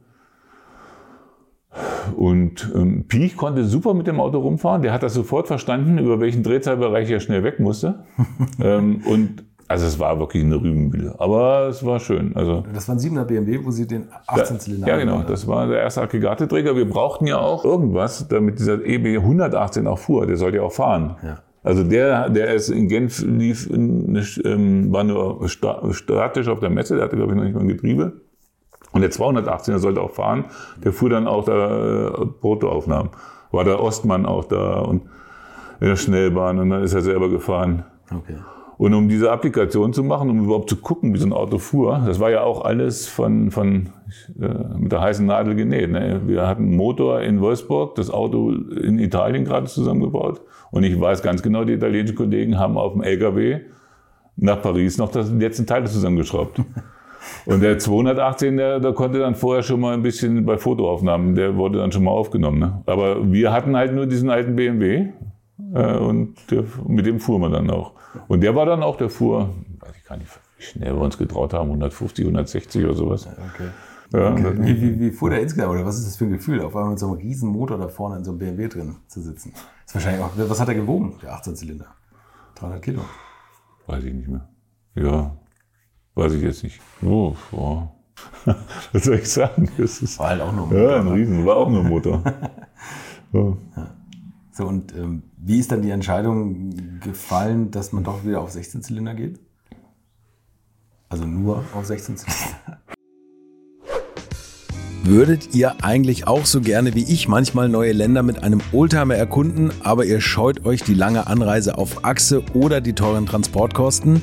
Und ähm, Piech konnte super mit dem Auto rumfahren. Der hat das sofort verstanden, über welchen Drehzahlbereich er schnell weg musste. ähm, und also es war wirklich eine Rübenmühle, aber es war schön. Also das war ein 7er BMW, wo Sie den 18-Zylinder Ja, genau, das war der erste Aggregateträger. Wir brauchten ja auch irgendwas, damit dieser EB 118 auch fuhr. Der sollte ja auch fahren. Ja. Also der, der ist in Genf lief, ähm, war nur statisch auf der Messe, der hatte glaube ich noch nicht mal ein Getriebe. Und der 218er sollte auch fahren. Der fuhr dann auch da äh, Protoaufnahmen. War der Ostmann auch da und in der Schnellbahn und dann ist er selber gefahren. Okay. Und um diese Applikation zu machen, um überhaupt zu gucken, wie so ein Auto fuhr, das war ja auch alles von, von äh, mit der heißen Nadel genäht. Ne? Wir hatten einen Motor in Wolfsburg, das Auto in Italien gerade zusammengebaut. Und ich weiß ganz genau, die italienischen Kollegen haben auf dem LKW nach Paris noch das, letzten Teile zusammengeschraubt. Und der 218, der, der konnte dann vorher schon mal ein bisschen bei Fotoaufnahmen, der wurde dann schon mal aufgenommen. Ne? Aber wir hatten halt nur diesen alten BMW und der, mit dem fuhren wir dann auch. Und der war dann auch, der fuhr, weiß ich gar nicht, wie schnell wir uns getraut haben, 150, 160 oder sowas. Okay. Ja, okay. Wie, wie, wie fuhr der insgesamt oder was ist das für ein Gefühl, auf einmal mit so einem riesen Motor da vorne in so einem BMW drin zu sitzen? Das ist wahrscheinlich auch, was hat er gewogen, der 18 Zylinder? 300 Kilo. Weiß ich nicht mehr. Ja, weiß ich jetzt nicht. Oh, oh. Was soll ich sagen? Das ist, war halt auch nur ein Motor. Ja, ein ne? Riesen, war auch nur ein Motor. ja. So, und ähm, wie ist dann die Entscheidung gefallen, dass man doch wieder auf 16 Zylinder geht? Also nur auf 16 Zylinder? Würdet ihr eigentlich auch so gerne wie ich manchmal neue Länder mit einem Oldtimer erkunden, aber ihr scheut euch die lange Anreise auf Achse oder die teuren Transportkosten?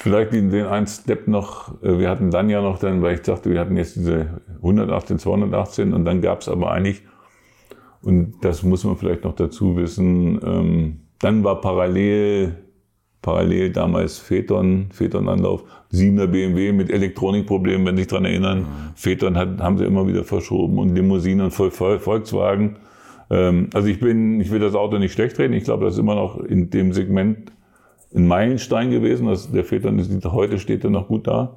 Vielleicht den, den einen Step noch, äh, wir hatten dann ja noch dann, weil ich dachte, wir hatten jetzt diese 118, 218 und dann gab es aber eigentlich, und das muss man vielleicht noch dazu wissen, ähm, dann war parallel, parallel damals Phaeton, Phaeton-Anlauf, 7er BMW mit Elektronikproblemen, wenn Sie sich dran erinnern. Mhm. Phaeton hat, haben sie immer wieder verschoben und Limousinen und Volkswagen. Ähm, also ich bin, ich will das Auto nicht schlecht reden. Ich glaube, das ist immer noch in dem Segment ein Meilenstein gewesen. Das, der Vätern ist, heute steht er noch gut da.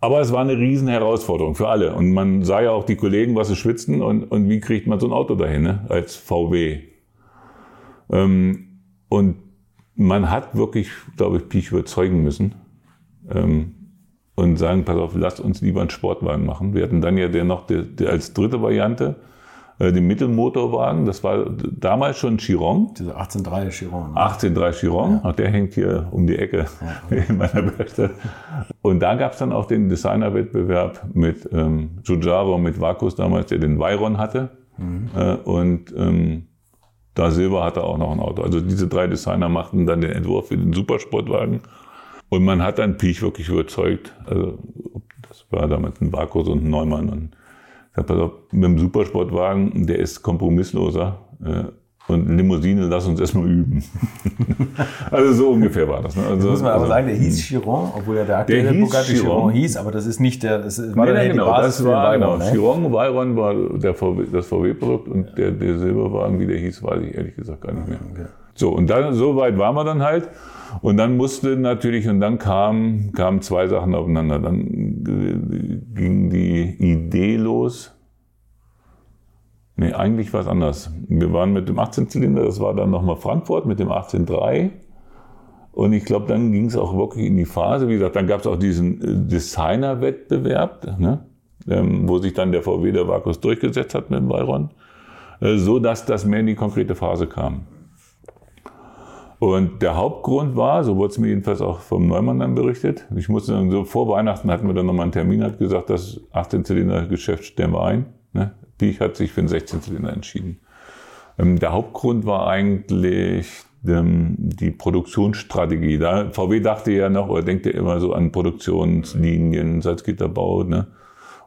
Aber es war eine riesen Herausforderung für alle. Und man sah ja auch die Kollegen, was sie schwitzen und, und wie kriegt man so ein Auto dahin, ne? als VW. Ähm, und man hat wirklich, glaube ich, Piech überzeugen müssen ähm, und sagen, pass auf, lasst uns lieber einen Sportwagen machen. Wir hatten dann ja der noch der, der als dritte Variante den Mittelmotorwagen. Das war damals schon Chiron. Dieser 18.3 Chiron. Ne? 18.3 Chiron. Ja. Der hängt hier um die Ecke ja, in meiner Werkstatt. Und da gab es dann auch den Designerwettbewerb mit ähm, Giugiaro, mit Vakus damals, der den Veyron hatte. Mhm. Äh, und ähm, da Silber hatte auch noch ein Auto. Also diese drei Designer machten dann den Entwurf für den Supersportwagen. Und man hat dann Piech wirklich überzeugt. Also das war damals ein Vakus und ein Neumann. Und sag, pass auf, mit dem Supersportwagen, der ist kompromissloser. Äh, und Limousine, lass uns erstmal üben. also so ungefähr war das. Ne? Also, muss man aber also, sagen, der hieß Chiron, obwohl ja der aktuelle der Bugatti Chiron. Chiron hieß, aber das ist nicht der, das war nee, nee, genau, die Basis das war, genau. Ne? Chiron, Veyron war der VW, das VW-Produkt und ja. der, der Silberwagen, wie der hieß, weiß ich ehrlich gesagt gar nicht mehr. Okay. So, und dann, so weit waren wir dann halt. Und dann musste natürlich, und dann kamen kam zwei Sachen aufeinander. Dann ging die Idee los. Nee, eigentlich war es anders. Wir waren mit dem 18-Zylinder, das war dann nochmal Frankfurt mit dem 18.3. Und ich glaube, dann ging es auch wirklich in die Phase, wie gesagt, dann gab es auch diesen äh, Designer-Wettbewerb. Ne? ähm, wo sich dann der VW der Vakus durchgesetzt hat mit dem Veyron, äh, so dass das mehr in die konkrete Phase kam. Und der Hauptgrund war, so wurde es mir jedenfalls auch vom Neumann dann berichtet, ich musste dann so vor Weihnachten hatten wir dann nochmal einen Termin, hat gesagt, das 18-Zylinder-Geschäft stellen wir ein. Ne? Piech hat sich für einen 16-Zylinder entschieden. Ähm, der Hauptgrund war eigentlich ähm, die Produktionsstrategie. Da VW dachte ja noch, oder denkt ja immer so an Produktionslinien, Salzgitterbau. Ne?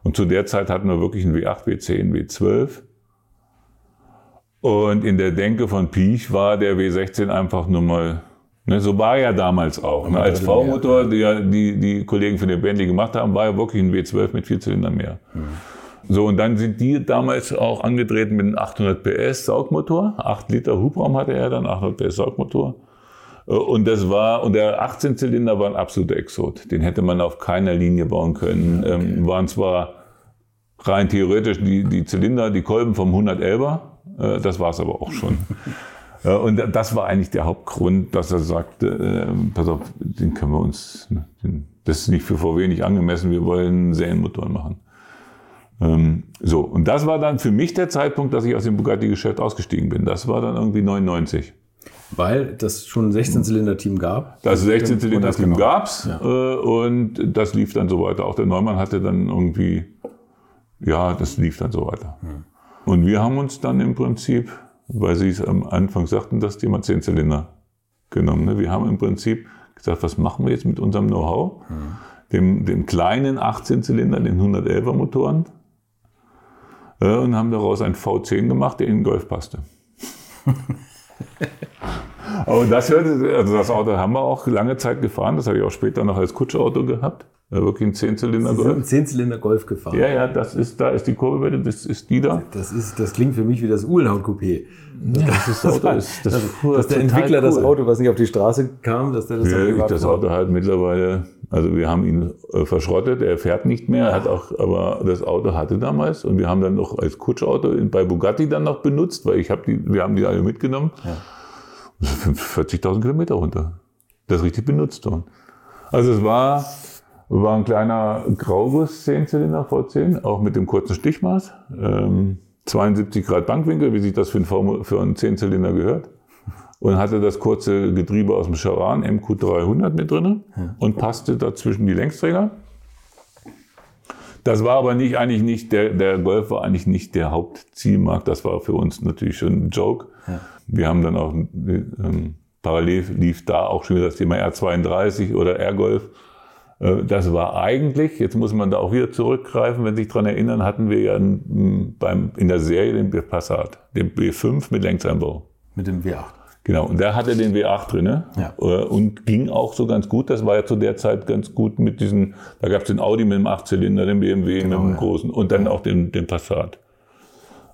Und zu der Zeit hatten wir wirklich einen W8, W10, W12. Und in der Denke von Piech war der W16 einfach nur mal, ne, so war er damals auch. Ne, als V-Motor, die, die die Kollegen von der Bentley gemacht haben, war er wirklich ein W12 mit vier Zylindern mehr. Mhm. So, und dann sind die damals auch angetreten mit einem 800 PS Saugmotor. 8 Liter Hubraum hatte er dann, 800 PS Saugmotor. Äh, und das war, und der 18 Zylinder war ein absoluter Exot. Den hätte man auf keiner Linie bauen können. Okay. Ähm, waren zwar rein theoretisch die, die Zylinder, die Kolben vom 111er, äh, das war es aber auch schon. Und das war eigentlich der Hauptgrund, dass er sagte, äh, pass auf, den können wir uns, ne, das ist nicht für VW nicht angemessen, wir wollen Serienmotoren machen. Ähm, so, und das war dann für mich der Zeitpunkt, dass ich aus dem Bugatti-Geschäft ausgestiegen bin. Das war dann irgendwie 99. Weil das schon ein 16-Zylinder-Team gab? Das 16-Zylinder-Team gab es ja. äh, und das lief dann so weiter. Auch der Neumann hatte dann irgendwie, ja, das lief dann so weiter. Hm. Und wir haben uns dann im Prinzip, weil Sie es am Anfang sagten, das Thema 10 Zylinder genommen. Ne? Wir haben im Prinzip gesagt, was machen wir jetzt mit unserem Know-how? Mhm. Dem, dem kleinen 18 Zylinder, den 111er Motoren äh, und haben daraus einen V10 gemacht, der in den Golf passte. Aber das, also das Auto haben wir auch lange Zeit gefahren, das habe ich auch später noch als Kutschauto gehabt. Ja, wirklich ein Zehnzylinder Golf. Ein Zehnzylinder Golf gefahren. Ja, ja, das ist, da ist die Kurbelwelle, das ist die da. Das ist, das klingt für mich wie das Uhlenhaut-Coupé. Ja, das, ist das Auto ist, das, das dass der Entwickler cool. das Auto, was nicht auf die Straße kam, dass der das ja, das Auto halt mittlerweile, also wir haben ihn äh, verschrottet, er fährt nicht mehr, hat auch, aber das Auto hatte damals und wir haben dann noch als Kutschauto bei Bugatti dann noch benutzt, weil ich habe die, wir haben die alle mitgenommen. Ja. 40.000 Kilometer runter. Das ist richtig benutzt worden. Also es war, war ein kleiner Grauguss 10-Zylinder V10, auch mit dem kurzen Stichmaß. Ähm, 72 Grad Bankwinkel, wie sich das für einen, für einen 10-Zylinder gehört. Und hatte das kurze Getriebe aus dem Charan MQ300 mit drin und passte dazwischen die Längsträger. Das war aber nicht eigentlich nicht, der, der Golf war eigentlich nicht der Hauptzielmarkt. Das war für uns natürlich schon ein Joke. Ja. Wir haben dann auch, ähm, parallel lief da auch schon wieder das Thema R32 oder R-Golf. Äh, das war eigentlich, jetzt muss man da auch wieder zurückgreifen, wenn Sie sich daran erinnern, hatten wir ja beim, in der Serie den Passat, den B5 mit Längseinbau. Mit dem W8. Genau, und der hatte den W8 drin ja. Äh, und ging auch so ganz gut. Das war ja zu der Zeit ganz gut mit diesen, da gab es den Audi mit dem Achtzylinder, den BMW genau, mit dem ja. großen und dann auch den, den Passat.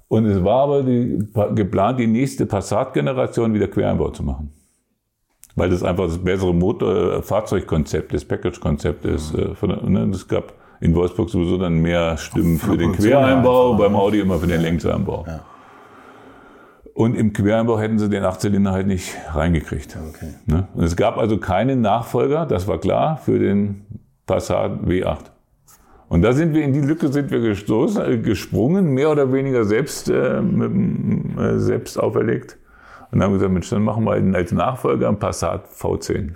Und es war aber die, geplant, die nächste Passat-Generation wieder Quereinbau zu machen weil das einfach das bessere Motor, äh, Fahrzeugkonzept, das Package-Konzept ist. Mhm. Von, ne, es gab in Wolfsburg sowieso dann mehr Stimmen für, den Quereinbau, beim Audi immer für den Längseinbau. Ja. Und im Quereinbau hätten sie den Achtzylinder halt nicht reingekriegt. Okay. Ne? Und es gab also keinen Nachfolger, das war klar, für den Passat W8. Und da sind wir in die Lücke sind wir gestoßen, äh, gesprungen, mehr oder weniger selbst, äh, mit, äh, selbst auferlegt. Und haben gesagt, Mensch, dann machen wir als Nachfolger ein Passat V10.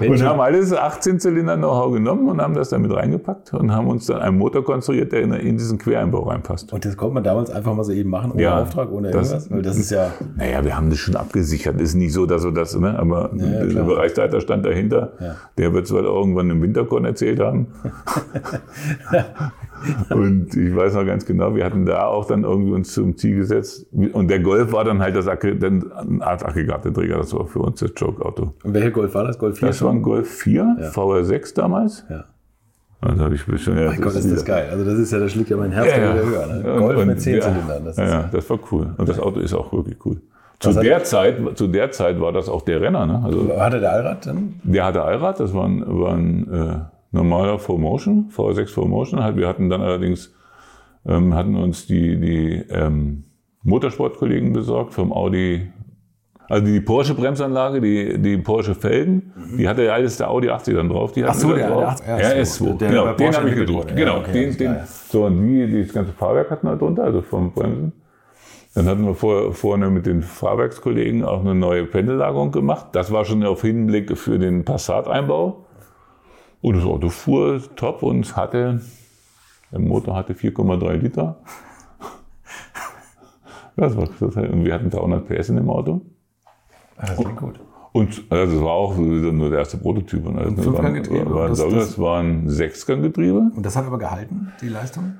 Und haben alles 18 Zylinder Know-how genommen und haben das dann mit reingepackt und haben uns dann einen Motor konstruiert, der in, diesen Quereinbau reinpasst. Und das konnte man damals einfach mal so eben machen, ohne ja, Auftrag, ohne das, irgendwas? Weil das ist ja. Naja, wir haben das schon abgesichert. Ist nicht so, dass wir das, ne? aber ja, der Bereichsleiter stand dahinter. Ja. Der wird es wohl irgendwann im Winterkorn erzählt haben. Und ich weiß noch ganz genau, wir hatten da auch dann irgendwie uns zum Ziel gesetzt. Und der Golf war dann halt das eine Art Aggregateträger. Das war für uns das Joke-Auto. Und welcher Golf war das? Golf 4? Das war ein Golf 4, ja. VR6 damals. Ja. Also habe ich bestimmt, ja, mein Gott, ist das geil. Also das ist ja, das schlägt ja mein Herz ja, ja. wieder höher. Ne? Golf und, mit 10 Zylindern. Das ja, das war cool. Und das Auto ist auch wirklich cool. Zu der, Zeit, zu der Zeit war das auch der Renner. Ne? Also, hatte der Allrad dann? Der hatte Allrad, das war ein, war ein äh, normaler 4Motion, V6 4Motion. Wir hatten dann allerdings, ähm, hatten uns die, die ähm, Motorsportkollegen besorgt vom Audi Also die Porsche Bremsanlage, die, die Porsche Felgen, die hatte ja alles der Audi 80 dann drauf. Die Ach so, der drauf. RS2. RS2. Der genau, den habe ich gedruckt. wurde. Ja, Genau, okay, den, den, so und die, das ganze Fahrwerk hatten wir drunter, also vom Bremsen. Dann hatten wir vor, vorne mit den Fahrwerkskollegen auch eine neue Pendellagerung gemacht. Das war schon auf Hinblick für den Passat-Einbau. Und das Auto fuhr top und hatte, der Motor hatte 4,3 Liter. Das war, das, und wir hatten 300 PS in dem Auto. Das klingt gut. Und also das war auch nur der erste Prototyp. Und also, Fünfganggetriebe, War, das- das, das- das war ein Sechsganggetriebe. Und das hat aber gehalten, die Leistung?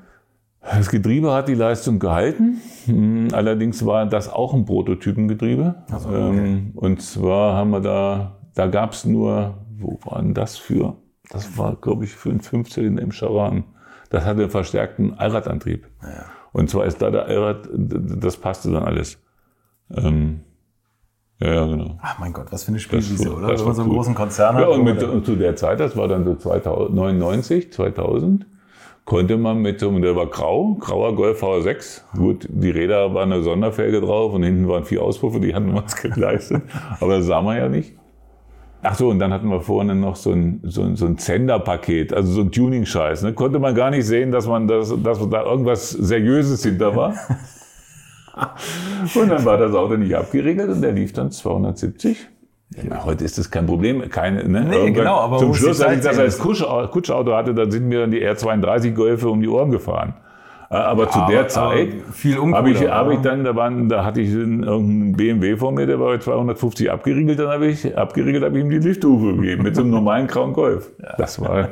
Das Getriebe hat die Leistung gehalten. Hm, Allerdings war das auch ein Prototypengetriebe. So, okay. Ähm, Und zwar haben wir da, da gab es nur, wo war denn das für? Das war, glaube ich, für einen Fünfzylinder im Charan. Das hatte einen verstärkten Allradantrieb. Und zwar ist da der Allrad, das passte dann alles. Ähm, ja, ja, genau. Ach mein Gott, was für eine Spielwiese, oder? Wenn man so einen cool. großen Konzern Ja, hat. und, wo mit, und zu der Zeit, das war dann so 2099, 2000, konnte man mit so einem, der war grau, grauer Golf V6. Gut, die Räder waren eine Sonderfelge drauf und hinten waren vier Auspuffe, die hatten wir uns geleistet. Aber das sah man ja nicht. Ach so, und dann hatten wir vorne noch so ein, so ein, so ein Zender-Paket, also so ein Tuning-Scheiß. Ne? Konnte man gar nicht sehen, dass, man das, dass da irgendwas Seriöses hinter war. Und dann war das Auto nicht abgeregelt und der lief dann 270. Ja, heute ist das kein Problem. Keine, ne? Nee, Irgendwann- genau, aber zum Schluss, als ich das als Kutsch- Kutschauto hatte, dann sind mir dann die R32 Golfe um die Ohren gefahren. Äh, Aber zu aber- der aber Zeit habe ich, habe ich dann, da, waren, da hatte ich einen- irgendeinen BMW vor mir, der war bei 250 abgeriegelt, dann habe ich abgeriegelt, habe ich ihm die Lifthufe gegeben mit so einem normalen grauen Golf. Das war,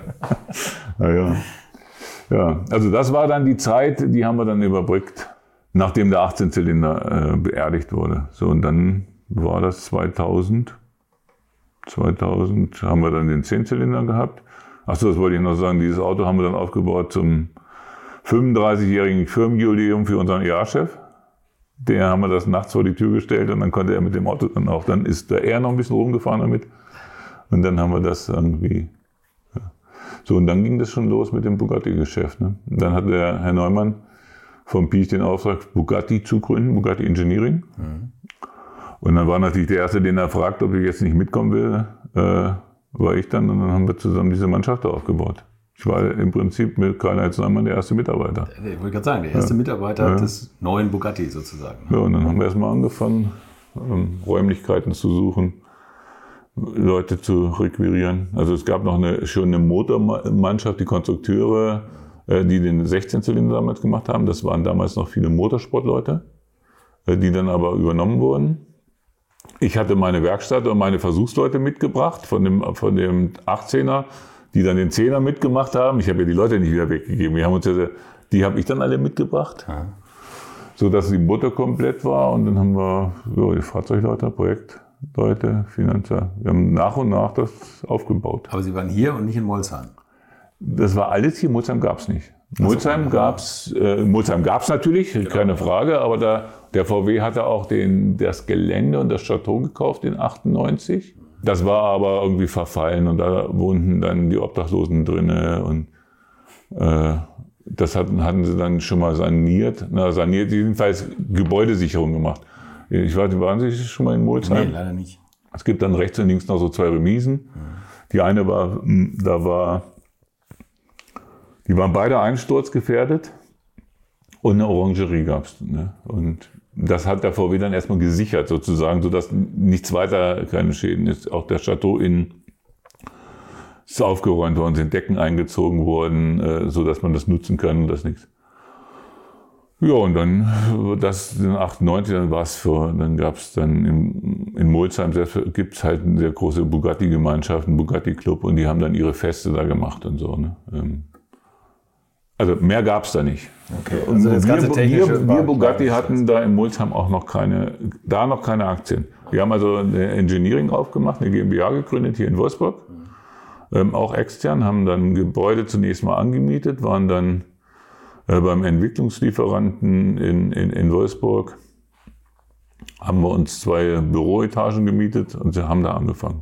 naja. Ja, also das war dann die Zeit, die haben wir dann überbrückt, nachdem der 18-Zylinder äh, beerdigt wurde. So, und dann war das 2000. 2000 haben wir dann den 10-Zylinder gehabt. Achso, das wollte ich noch sagen. Dieses Auto haben wir dann aufgebaut zum 35-jährigen Firmenjubiläum für unseren EA-Chef. Der haben wir das nachts vor die Tür gestellt und dann konnte er mit dem Auto dann auch, dann ist der er noch ein bisschen rumgefahren damit. Und dann haben wir das irgendwie so, und dann ging das schon los mit dem Bugatti-Geschäft. Ne? Dann hatte der Herr Neumann vom Piech den Auftrag, Bugatti zu gründen, Bugatti Engineering. Und dann war natürlich der Erste, den er fragt, ob ich jetzt nicht mitkommen will, äh, war ich dann. Und dann haben wir zusammen diese Mannschaft aufgebaut. Ich war im Prinzip mit Karl-Heinz Neumann der erste Mitarbeiter. Ich wollte gerade sagen, der erste Mitarbeiter des neuen Bugatti sozusagen. Ja, und dann haben wir erstmal angefangen, ähm, Räumlichkeiten zu suchen, Leute zu requirieren. Also es gab noch eine, schon eine Motormannschaft, die Konstrukteure, äh, die den 16-Zylinder damals gemacht haben. Das waren damals noch viele Motorsportleute, äh, die dann aber übernommen wurden. Ich hatte meine Werkstatt und meine Versuchsleute mitgebracht von dem, von dem 18er, die dann den 10er mitgemacht haben. Ich habe ja die Leute nicht wieder weggegeben. Wir haben uns ja, die habe ich dann alle mitgebracht so dass die Mutter komplett war und dann haben wir ja, die Fahrzeugleute, Projektleute, Finanzer. Wir haben nach und nach das aufgebaut. Aber Sie waren hier und nicht in Molsheim. Das war alles hier, Mulzheim gab es nicht. Mulzheim gab's, äh, Mulzheim gab's natürlich, keine Frage, aber da, der VW hatte auch den, das Gelände und das Chateau gekauft in 98. Das war aber irgendwie verfallen und da wohnten dann die Obdachlosen drinne und äh, das hatten, hatten sie dann schon mal saniert. Na, saniert, jedenfalls Gebäudesicherung gemacht. Ich weiß nicht, waren Sie schon mal in Mulzheim? Nee, leider nicht. Es gibt dann rechts und links noch so zwei Remisen. Die eine war, mh, da war, die waren beide einsturzgefährdet und eine Orangerie gab es. Ne? Und das hat der VW dann erstmal gesichert sozusagen, sodass nichts weiter, keine Schäden ist. Auch der Chateau innen ist aufgeräumt worden, sind Decken eingezogen worden, äh, sodass man das nutzen kann und das nichts. Ja, und dann, das in 98, dann war es für, dann gab es dann im, in Molsheim, gibt es halt eine sehr große Bugatti-Gemeinschaft, einen Bugatti-Club und die haben dann ihre Feste da gemacht und so. Ne? Ähm, Also mehr gab es da nicht. Okay, also wir, wir, wir Bugatti hatten da in Mulzheim auch noch keine, da noch keine Aktien. Wir haben also eine Engineering aufgemacht, eine GmbH gegründet hier in Wolfsburg, ähm, auch extern, haben dann Gebäude zunächst mal angemietet, waren dann äh, beim Entwicklungslieferanten in, in, in Wolfsburg, haben wir uns zwei Büroetagen gemietet und sie haben da angefangen.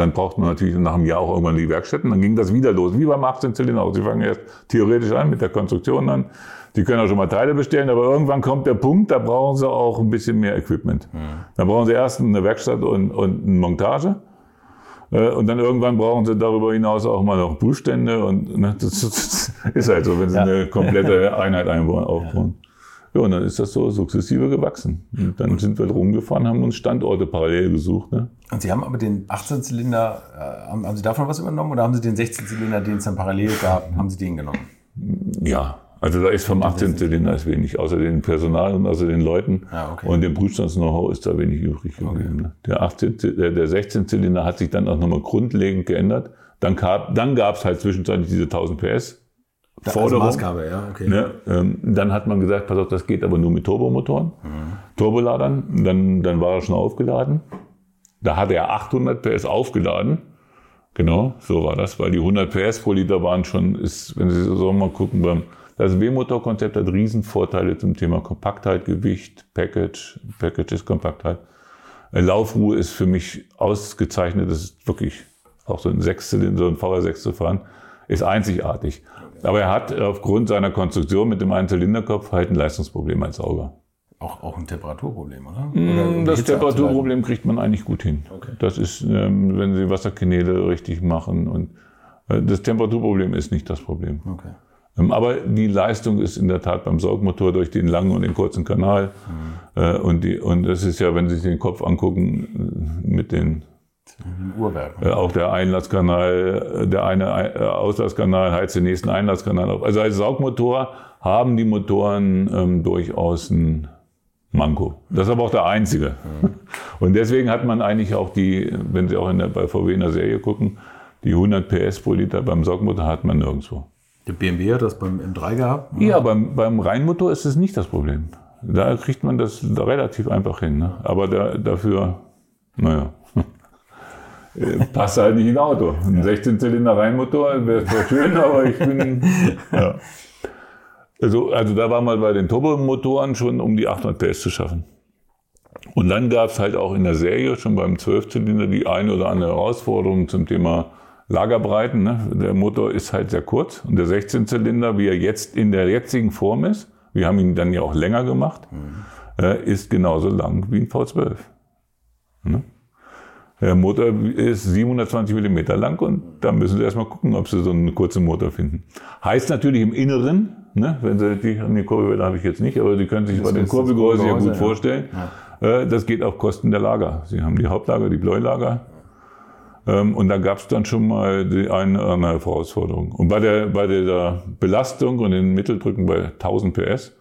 Dann braucht man natürlich nach einem Jahr auch irgendwann die Werkstätten. Dann ging das wieder los, wie beim 18-Zylinder auch. Sie fangen erst theoretisch an mit der Konstruktion an. Sie können auch schon mal Teile bestellen, aber irgendwann kommt der Punkt, da brauchen Sie auch ein bisschen mehr Equipment. Mhm. Dann brauchen Sie erst eine Werkstatt und, und eine Montage. Äh, und dann irgendwann brauchen sie darüber hinaus auch mal noch Prüfstände und ne, das, ist halt so, wenn sie ja. eine komplette Einheit einbauen, aufbauen. Ja, und dann ist das so sukzessive gewachsen. Und dann sind wir rumgefahren, haben uns Standorte parallel gesucht. Ne? Und Sie haben aber den 18-Zylinder, äh, haben, haben, Sie davon was übernommen oder haben Sie den 16-Zylinder, den es dann parallel gab, haben Sie den genommen? Ja, also da ist vom 18 Zylinder ist wenig, außer den Personal und außer den Leuten. Ah, okay. Und dem Prüfstands-Know-how ist da wenig übrig geblieben. Okay. Ne? Der, 18, der, der 16 Zylinder hat sich dann auch nochmal grundlegend geändert. Dann gab dann halt zwischenzeitlich diese 1000 PS. Forderung. Also Maßgabe, ja, okay. Ne? Ähm, dann hat man gesagt, pass auf, das geht aber nur mit Turbomotoren, mhm. Turboladern. Dann, dann war er schon aufgeladen. Da hatte er 800 PS aufgeladen. Genau, so war das, weil die 100 PS pro Liter waren schon, ist, wenn Sie so mal gucken, beim das W-Motor-Konzept hat Riesenvorteile zum Thema Kompaktheit, Gewicht, Package, Packages, Kompaktheit. Laufruhe ist für mich ausgezeichnet. Das ist wirklich auch so ein Sechszylinder, so ein VR6 zu fahren, ist einzigartig. Aber er hat aufgrund seiner Konstruktion mit dem Einzylinderkopf halt ein Leistungsproblem als Auge. Auch, auch ein Temperaturproblem, oder? Mm, oder das Temperaturproblem kriegt man eigentlich gut hin. Okay. Das ist, ähm, wenn Sie Wasserkanäle richtig machen und äh, das Temperaturproblem ist nicht das Problem. Okay. Ähm, aber die Leistung ist in der Tat beim Saugmotor durch den langen und den kurzen Kanal. Mhm. Und, die, und das ist ja, wenn Sie sich den Kopf angucken, äh, mit den Uhrwerk. Äh, auch der Einlasskanal, der eine Auslasskanal heizt den nächsten Einlasskanal auf. Also als Saugmotor haben die Motoren ähm, durchaus ein Manko. Das ist aber auch der einzige. Mhm. Und deswegen hat man eigentlich auch die, wenn Sie auch in der, bei VW in der Serie gucken, die 100 PS pro Liter beim Saugmotor hat man nirgendwo. Der BMW hat das beim M3 gehabt? Ja, ja beim, beim Reihenmotor ist es nicht das Problem. Da kriegt man das relativ einfach hin. Ne? Aber da, dafür, naja, passt halt nicht in ein Auto. Ein 16-Zylinder Reihenmotor wäre zwar schön, aber ich bin. Ja. Also, also da war mal bei den Turbomotoren schon um die 800 PS zu schaffen. Und dann gab es halt auch in der Serie schon beim 12-Zylinder die eine oder andere Herausforderung zum Thema Lagerbreiten. Ne? Der Motor ist halt sehr kurz und der 16-Zylinder, wie er jetzt in der jetzigen Form ist, wir haben ihn dann ja auch länger gemacht, mhm. äh, ist genauso lang wie ein V12. Ne? Der Motor ist 720 Millimeter lang und da müssen Sie erstmal gucken, ob Sie so einen kurzen Motor finden. Heißt natürlich im Inneren, ne, wenn Sie die, die Kurbelwelle habe ich jetzt nicht, aber Sie können sich das bei dem Kurbelgehäuse ja gut ja. vorstellen, ja. Äh, das geht auf Kosten der Lager. Sie haben die Hauptlager, die Bleulager, ähm, und da gab es dann schon mal die eine andere Herausforderung. Und bei der, bei der Belastung und den Mitteldrücken bei 1000 PS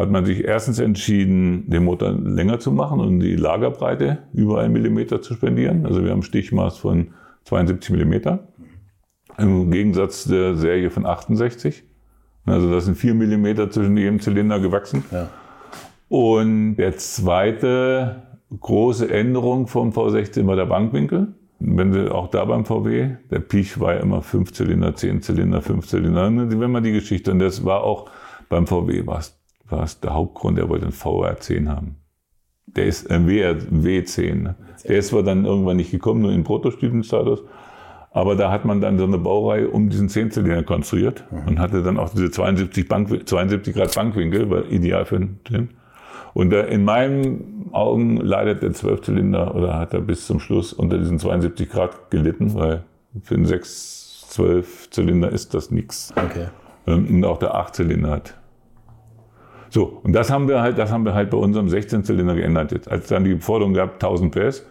hat man sich erstens entschieden, den Motor länger zu machen und die Lagerbreite über einen Millimeter zu spendieren. Also wir haben Stichmaß von 72 Millimeter im Gegensatz der Serie von 68. Also das sind 4 Millimeter zwischen jedem Zylinder gewachsen. Ja. Und der zweite große Änderung vom V16 war der Bankwinkel. Wenn Sie auch da beim VW, der Peach war ja immer 5 Zylinder, 10 Zylinder, 5 Zylinder. Wenn man die Geschichte, und das war auch beim VW, war es, war es der Hauptgrund, der wollte einen VR10 haben. Der ist ein W10. Ne? Der ist zwar dann irgendwann nicht gekommen, nur in Prototypenstatus. Aber da hat man dann so eine Baureihe um diesen 10 Zylinder konstruiert mhm. und hatte dann auch diese 72, Bank, 72 Grad Bankwinkel, war ideal für den Tim. Und in meinen Augen leidet der Zwölfzylinder oder hat er bis zum Schluss unter diesen 72 Grad gelitten, weil für einen 6, 12 Zylinder ist das nichts. Okay. Ähm, und auch der 8 Zylinder hat. So, und das haben wir halt, das haben wir halt bei unserem 16 Zylinder geändert jetzt. Als dann die Forderung gab, 1000 PS,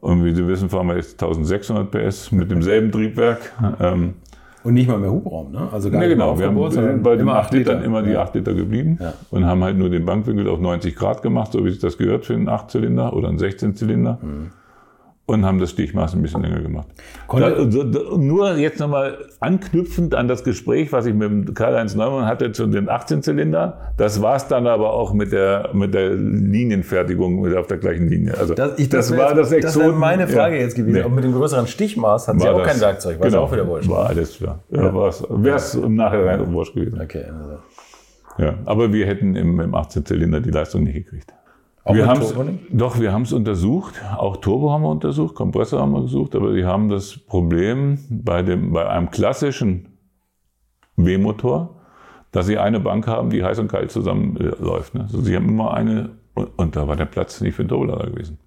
und wie Sie wissen, fahren wir jetzt 1600 PS mit demselben Triebwerk. Ähm, und nicht mal mehr Hubraum, ne? Also gar nee, genau. Wir haben sind bei den 8 Litern immer die 8 Liter geblieben ja. und haben halt nur den Bankwinkel auf 90 Grad gemacht, so wie sich das gehört für einen 8-Zylinder oder einen 16-Zylinder. Mhm und haben das Stichmaß ein bisschen länger gemacht. Da, nur jetzt nochmal anknüpfend an das Gespräch, was ich mit Karl-Heinz Neumann hatte zu den 18-Zylinder. Das war es dann aber auch mit der, mit der Linienfertigung auf der gleichen Linie. Also das, ich, das, das war das Exoten. Das wäre meine Frage ja. jetzt gewesen. Nee. Auch mit dem größeren Stichmaß hat sie auch kein Werkzeug. War genau, auch wieder wurscht. War alles, ja. ja. Wäre es im Nachhinein wurscht gewesen. Okay. Also. Ja, aber wir hätten im, im 18-Zylinder die Leistung nicht gekriegt. Auch wir nicht? doch, wir haben es untersucht. Auch Turbo haben wir untersucht, Kompressor haben wir gesucht, aber die haben das Problem bei, dem, bei einem klassischen W-Motor, dass sie eine Bank haben, die heiß und kalt zusammenläuft. Ne? Also sie haben immer eine, und, da war der Platz nicht für Turbolader gewesen.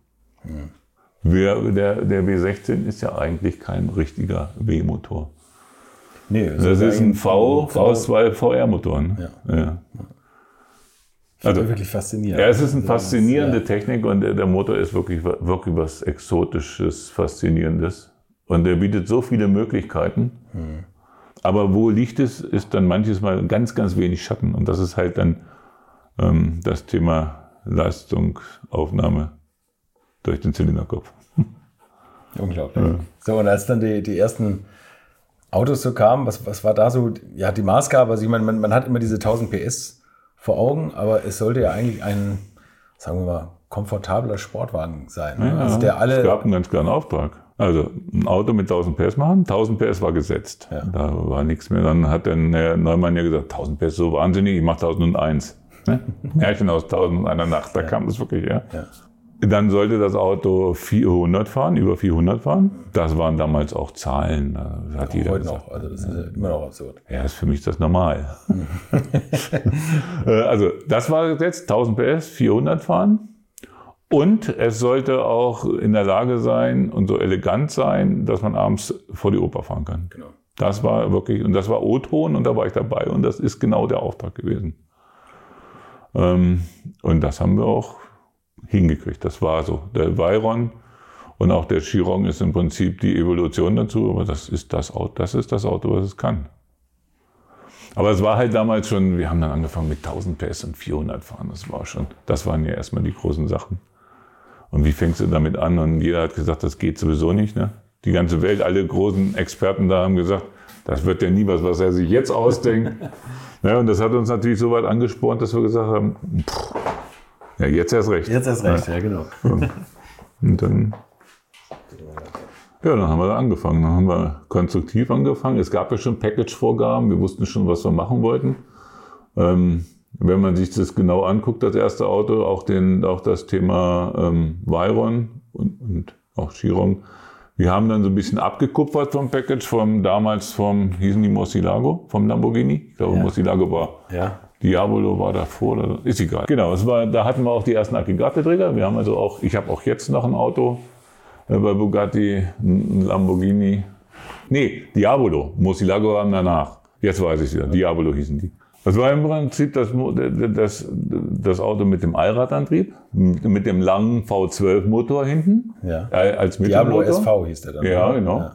Wir, der, der W16 ist ja eigentlich kein richtiger W-Motor. Nee, Das ist ein V aus zwei VR-Motoren. Ja. Ja. Also wirklich faszinierend. Ja, es ist eine faszinierende Technik und der, der Motor ist wirklich, wirklich was Exotisches, Faszinierendes. Und der bietet so viele Möglichkeiten. Aber wo Licht ist, ist dann manches Mal ganz, ganz wenig Schatten. Und das ist halt dann ähm, das Thema Leistungsaufnahme durch den Zylinderkopf. Unglaublich. So, und als dann die, die ersten Autos so kamen, was, was war da so ja, die Maßgabe? Also ich meine, man, man hat immer diese 1000 PS vor Augen, aber es sollte ja eigentlich ein, sagen wir mal, komfortabler Sportwagen sein. ne? also der es alle, gab einen ganz klaren Auftrag. Also ein Auto mit 1000 PS machen, 1000 PS war gesetzt. Ja. Da war nichts mehr. Dann hat der Neumann ja gesagt, 1000 PS so wahnsinnig, ich mache 1001. Ne? Märchen aus 1001 Nacht, da kam das wirklich her. Ja. Dann sollte das Auto 400 fahren, über 400 fahren. Das waren damals auch Zahlen. Da hat jeder heute gesagt. noch, also das ist ja immer noch absurd. Ja, ist für mich das normal. Äh, also, das war gesetzt, 1000 PS, 400 fahren. Und es sollte auch in der Lage sein und so elegant sein, dass man abends vor die Oper fahren kann. Genau. Das war wirklich, und das war O-Ton und da war ich dabei und das ist genau der Auftrag gewesen. Ähm, und das haben wir auch hingekriegt. Das war so. Der Veyron und auch der Chiron ist im Prinzip die Evolution dazu, aber das ist das Auto, das ist das Auto, was es kann. Aber es war halt damals schon, wir haben dann angefangen mit 1000 PS und 400 fahren. Das war schon, das waren ja erstmal die großen Sachen. Und wie fängst du damit an? Und jeder hat gesagt, das geht sowieso nicht. Ne? Die ganze Welt, alle großen Experten da haben gesagt, das wird ja nie was, was er sich jetzt ausdenkt. ja, und das hat uns natürlich so weit angespornt, dass wir gesagt haben, pff, ja, jetzt erst recht. Jetzt erst recht, ja, genau. Und dann, ja, dann haben wir da angefangen. Dann haben wir konstruktiv angefangen. Es gab ja schon Package-Vorgaben. Wir wussten schon, was wir machen wollten. Ähm, wenn man sich das genau anguckt, das erste Auto, auch, den, auch das Thema ähm, Veyron und, und auch Chiron, wir haben dann so ein bisschen abgekupfert vom Package, vom damals vom, hießen die Murcielago, vom Lamborghini. Ich glaube, Ja. Murcielago war Ja. Diabolo war davor, oder- ist egal. Genau, es war, da hatten wir auch die ersten Aggregateträger. Wir haben also auch, ich habe auch jetzt noch ein Auto äh, bei Bugatti, ein Lamborghini. Nee, Diabolo. Murcielago haben danach. Jetzt weiß ich wieder. Diabolo hießen die. Das war im Prinzip das, das, das Auto mit dem Allradantrieb, mit dem langen V12-Motor hinten. Ja. äh, Als Diablo Mittelmotor. SV hieß der dann. Ja, genau.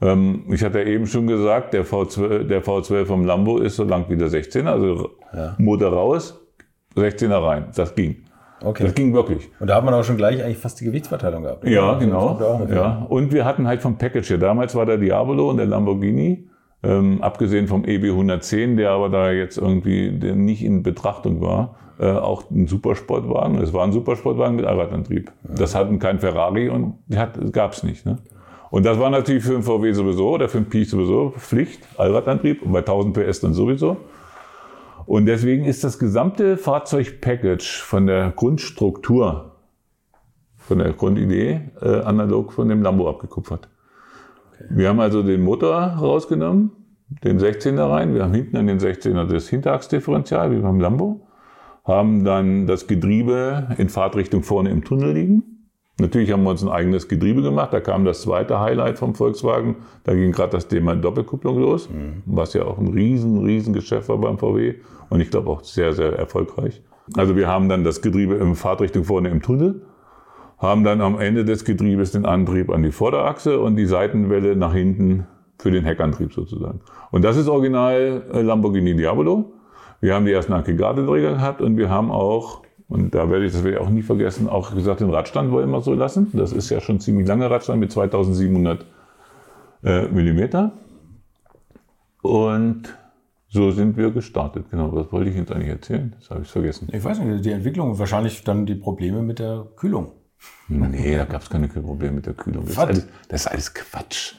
Ähm, ich hatte ja eben schon gesagt, der V12, der V12 vom Lambo ist so lang wie der 16er, also Motor raus, 16er rein. Das ging. Okay. Das ging wirklich. Und da hat man auch schon gleich eigentlich fast die Gewichtsverteilung gehabt. oder? Ja, Also, genau. ja Ja. Und wir hatten halt vom Package hier. Damals war der Diabolo und der Lamborghini, ähm, abgesehen vom EB 110, der aber da jetzt irgendwie nicht in Betrachtung war, äh, auch ein Supersportwagen. Es war ein Supersportwagen mit Allradantrieb. Das hatten kein Ferrari und gab es nicht. Ne? Und das war natürlich für einen VW sowieso oder für einen Pi sowieso Pflicht, Allradantrieb und bei 1000 PS dann sowieso. Und deswegen ist das gesamte Fahrzeugpackage von der Grundstruktur, von der Grundidee, äh, analog von dem Lambo abgekupfert. Wir haben also den Motor rausgenommen, den 16er rein, wir haben hinten an den 16er das Hinterachsdifferential, wie beim Lambo, haben dann das Getriebe in Fahrtrichtung vorne im Tunnel liegen. Natürlich haben wir uns ein eigenes Getriebe gemacht. Da kam das zweite Highlight vom Volkswagen. Da ging gerade das Thema Doppelkupplung los, was ja auch ein riesen, riesen Geschäft war beim VW und ich glaube auch sehr, sehr erfolgreich. Also wir haben dann das Getriebe in Fahrtrichtung vorne im Tunnel, haben dann am Ende des Getriebes den Antrieb an die Vorderachse und die Seitenwelle nach hinten für den Heckantrieb sozusagen. Und das ist original äh, Lamborghini Diabolo. Wir haben die ersten Aggregateträger gehabt und wir haben auch, und da werde ich, das werde ich auch nie vergessen, auch gesagt, den Radstand wollen wir so lassen. Das ist ja schon ziemlich langer Radstand mit 2700 äh, Millimeter. Und so sind wir gestartet. Genau, was wollte ich jetzt eigentlich erzählen? Das habe ich vergessen. Ich weiß nicht, die Entwicklung, wahrscheinlich dann die Probleme mit der Kühlung. Nee, da gab es keine Probleme mit der Kühlung. Das ist, alles, das ist alles Quatsch.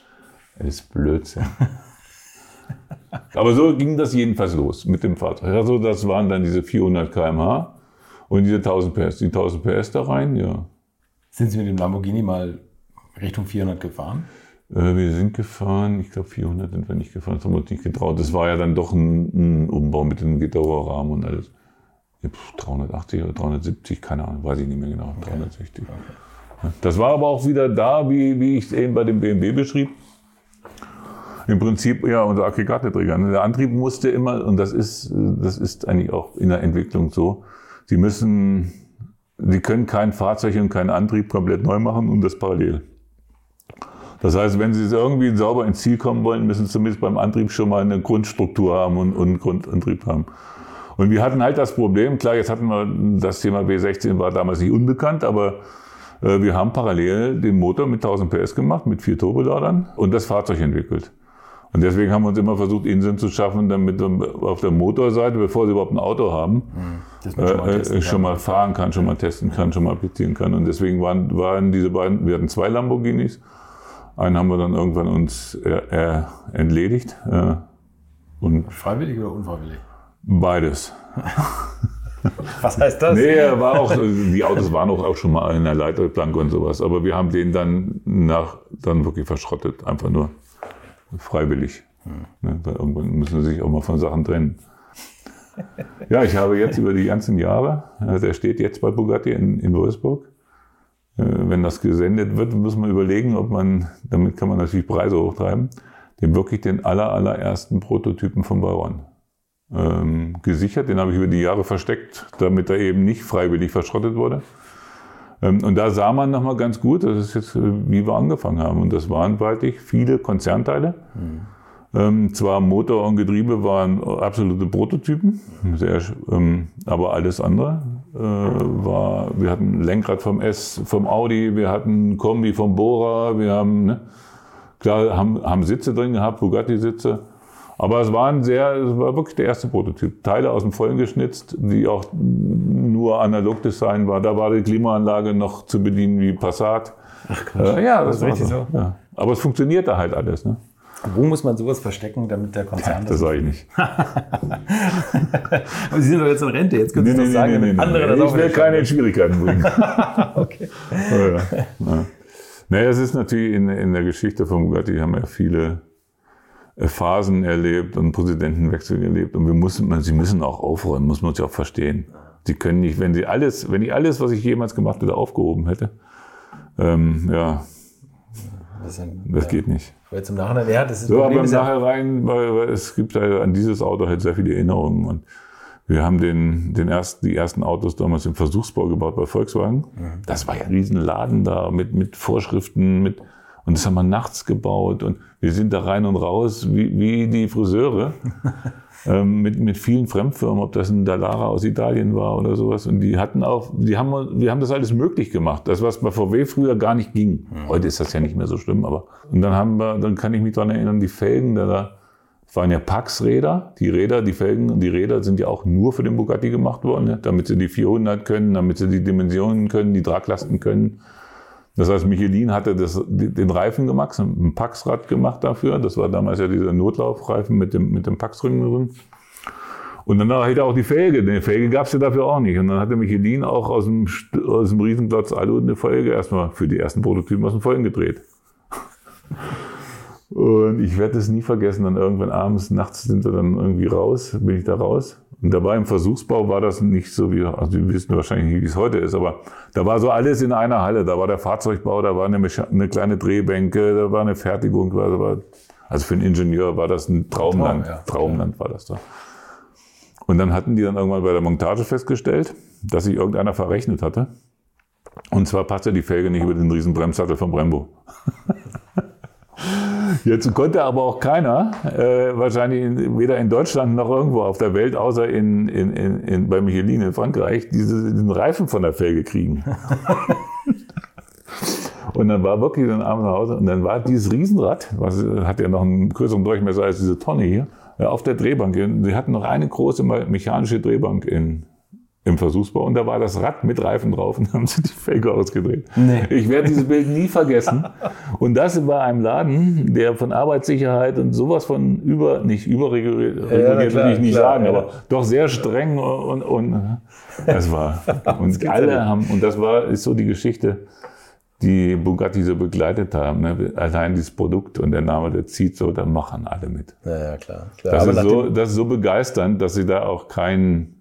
Alles Blödsinn. Aber so ging das jedenfalls los mit dem Fahrzeug. Also das waren dann diese 400 km/h. Und diese 1000 PS, die 1000 PS da rein, ja. Sind Sie mit dem Lamborghini mal Richtung 400 gefahren? Äh, wir sind gefahren, ich glaube 400 sind wir nicht gefahren, das haben wir uns nicht getraut. Das war ja dann doch ein, ein Umbau mit dem Gittauerrahmen und alles. 380 oder 370, keine Ahnung, weiß ich nicht mehr genau, okay. 360. Okay. Das war aber auch wieder da, wie, wie ich es eben bei dem BMW beschrieb. Im Prinzip, ja, unser Aggregateträger. Der Antrieb musste immer, und das ist, das ist eigentlich auch in der Entwicklung so, Sie müssen, Sie können kein Fahrzeug und keinen Antrieb komplett neu machen und das parallel. Das heißt, wenn Sie irgendwie sauber ins Ziel kommen wollen, müssen Sie zumindest beim Antrieb schon mal eine Grundstruktur haben und, und einen Grundantrieb haben. Und wir hatten halt das Problem, klar, jetzt hatten wir das Thema W16 war damals nicht unbekannt, aber äh, wir haben parallel den Motor mit 1000 PS gemacht, mit vier Turboladern und das Fahrzeug entwickelt. Und deswegen haben wir uns immer versucht, Inseln zu schaffen, damit auf der Motorseite, bevor sie überhaupt ein Auto haben, mhm. Schon, mal, äh, schon mal fahren kann, schon mal testen kann, schon mal applizieren kann. Und deswegen waren, waren diese beiden, wir hatten zwei Lamborghinis. Einen haben wir dann irgendwann uns äh, entledigt. Äh, und Freiwillig oder unfreiwillig? Beides. Was heißt das? Nee, war auch, die Autos waren auch, schon mal in der Leiterplanke und sowas. Aber wir haben den dann nach, dann wirklich verschrottet. Einfach nur freiwillig. Hm. Ne, weil irgendwann müssen sie sich auch mal von Sachen trennen. Ja, ich habe jetzt über die ganzen Jahre, der steht jetzt bei Bugatti in, in Wolfsburg. Äh, wenn das gesendet wird, muss man überlegen, ob man, damit kann man natürlich Preise hochtreiben, den wirklich den aller, allerersten Prototypen von Bauern ähm, gesichert. Den habe ich über die Jahre versteckt, damit er eben nicht freiwillig verschrottet wurde. Ähm, und da sah man nochmal ganz gut, das ist jetzt, äh, wie wir angefangen haben. Und das waren wirklich viele Konzernteile. Mhm. Ähm, zwar Motor und Getriebe waren absolute Prototypen, sehr, ähm, aber alles andere äh, war, wir hatten Lenkrad vom S, vom Audi, wir hatten Kombi vom Bora, wir haben, ne, klar, haben, haben Sitze drin gehabt, Bugatti-Sitze. Aber es war ein sehr, es war wirklich der erste Prototyp. Teile aus dem Vollen geschnitzt, die auch nur analog Design war. Da war die Klimaanlage noch zu bedienen wie Passat. Ach Quatsch. Äh, ja, das, das war richtig so. so. Ja. Aber es funktionierte halt alles. Ne? Wo muss man sowas verstecken, damit der Konzern das Das sage ich nicht. Aber Sie sind doch jetzt in Rente, jetzt können Sie nee, nee, sagen, nee, nee, andere das Ich will keine Schwierigkeiten bringen. okay. Ja, ja. Naja, es ist natürlich in, in der Geschichte von Bugatti haben ja viele Phasen erlebt und Präsidentenwechsel erlebt. Und wir mussten, sie müssen auch aufräumen, muss man sich auch verstehen. Sie können nicht, wenn sie alles, wenn ich alles, was ich jemals gemacht hätte, aufgehoben hätte, ähm, ja, das, ein, das ja, geht nicht. Jetzt im Nachhinein, ja, das ist so, aber im Nachhinein, weil, weil es gibt halt an dieses Auto halt sehr viele Erinnerungen und wir haben den, den ersten, die ersten Autos damals im Versuchsbau gebaut bei Volkswagen. Mhm. Das war ja ein Riesenladen da mit, mit Vorschriften, mit, und das haben wir nachts gebaut und wir sind da rein und raus wie, wie die Friseure. ähm, mit, mit vielen Fremdfirmen, ob das ein Dallara aus Italien war oder sowas. Und die hatten auch, die haben, wir haben das alles möglich gemacht. Das, was bei VW früher gar nicht ging. Heute ist das ja nicht mehr so schlimm, aber. Und dann haben wir, dann kann ich mich daran erinnern, die Felgen, da, da waren ja Pax-Räder. Die Räder, die Felgen und die Räder sind ja auch nur für den Bugatti gemacht worden, ne? damit sie die 400 können, damit sie die Dimensionen können, die Traglasten können. Das heißt, Michelin hatte das, den Reifen gemacht, ein Paxrad gemacht dafür. Das war damals ja dieser Notlaufreifen mit dem, mit dem Paxring drin. Und dann hätte er auch die Felge. Die Felge gab es ja dafür auch nicht. Und dann hatte Michelin auch aus dem, aus dem Riesenklotz Alu eine Felge erstmal für die ersten Prototypen aus dem Vollen gedreht. Und ich werde es nie vergessen. Dann irgendwann abends, nachts sind wir dann irgendwie raus, bin ich da raus. Und da war im Versuchsbau war das nicht so wie, also wir wissen wahrscheinlich nicht, wie es heute ist, aber da war so alles in einer Halle. Da war der Fahrzeugbau, da war eine, eine kleine Drehbänke, da war eine Fertigung. War, also für einen Ingenieur war das ein Traumland. Traum, ja. Traumland war das da. Und dann hatten die dann irgendwann bei der Montage festgestellt, dass sich irgendeiner verrechnet hatte. Und zwar passte die Felge nicht über den riesen Bremssattel von Brembo. Jetzt konnte aber auch keiner, äh, wahrscheinlich in, weder in Deutschland noch irgendwo auf der Welt, außer in, in, in, in, bei Michelin in Frankreich, diese, diesen Reifen von der Felge kriegen. und dann war wirklich dann abends nach Hause und dann war dieses Riesenrad, was hat ja noch einen größeren Durchmesser als diese Tonne hier, auf der Drehbank. Sie hatten noch eine große mechanische Drehbank in, im Versuchsbau und da war das Rad mit Reifen drauf und haben sie die Felge ausgedreht. Nee. Ich werde dieses Bild nie vergessen. Und das war einem Laden, der von Arbeitssicherheit und sowas von über, nicht überreguliert, reguliert klar, will ich nicht klar, sagen, ja. aber doch sehr streng und, und das war. Und alle haben, und das war, ist so die Geschichte, die Bugatti so begleitet haben. Ne? Allein dieses Produkt und der Name, der zieht so, da machen alle mit. Ja, ja, klar. klar. Das aber, ist, so, das ist so begeisternd, dass sie da auch keinen,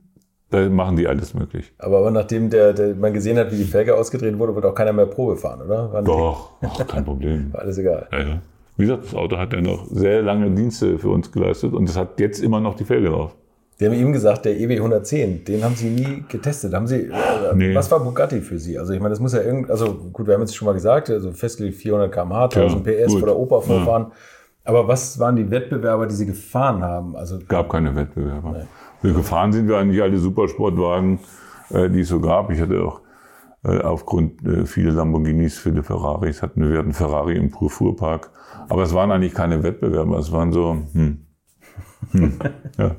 da machen die alles möglich. aber, aber nachdem der, der, man gesehen hat, wie die Felge ausgedreht wurde, wird auch keiner mehr Probe fahren, oder? Waren die- Doch, ach, kein Problem. War alles egal. Ja, ja. Wie gesagt, das Auto hat ja noch sehr lange Dienste für uns geleistet und es hat jetzt immer noch die Felge drauf. Sie haben ihm gesagt, der EW 110, den haben Sie nie getestet. Haben Sie, äh, Nee. Was war Bugatti für Sie? Also ich meine, das muss ja irgend, also gut, wir haben jetzt schon mal gesagt, also festgelegt 400 km/h, 1000 PS gut. vor der Oper vorfahren. Aber was waren die Wettbewerber, die Sie gefahren haben? Also gab keine Wettbewerber. Wir gefahren sind wir eigentlich alle Supersportwagen, äh, die es so gab. Ich hatte auch äh, aufgrund äh, viele Lamborghinis, viele Ferraris, hatten wir hatten Ferrari im Fuhrpark. Aber es waren eigentlich keine Wettbewerber, es waren so, hm, hm, ja.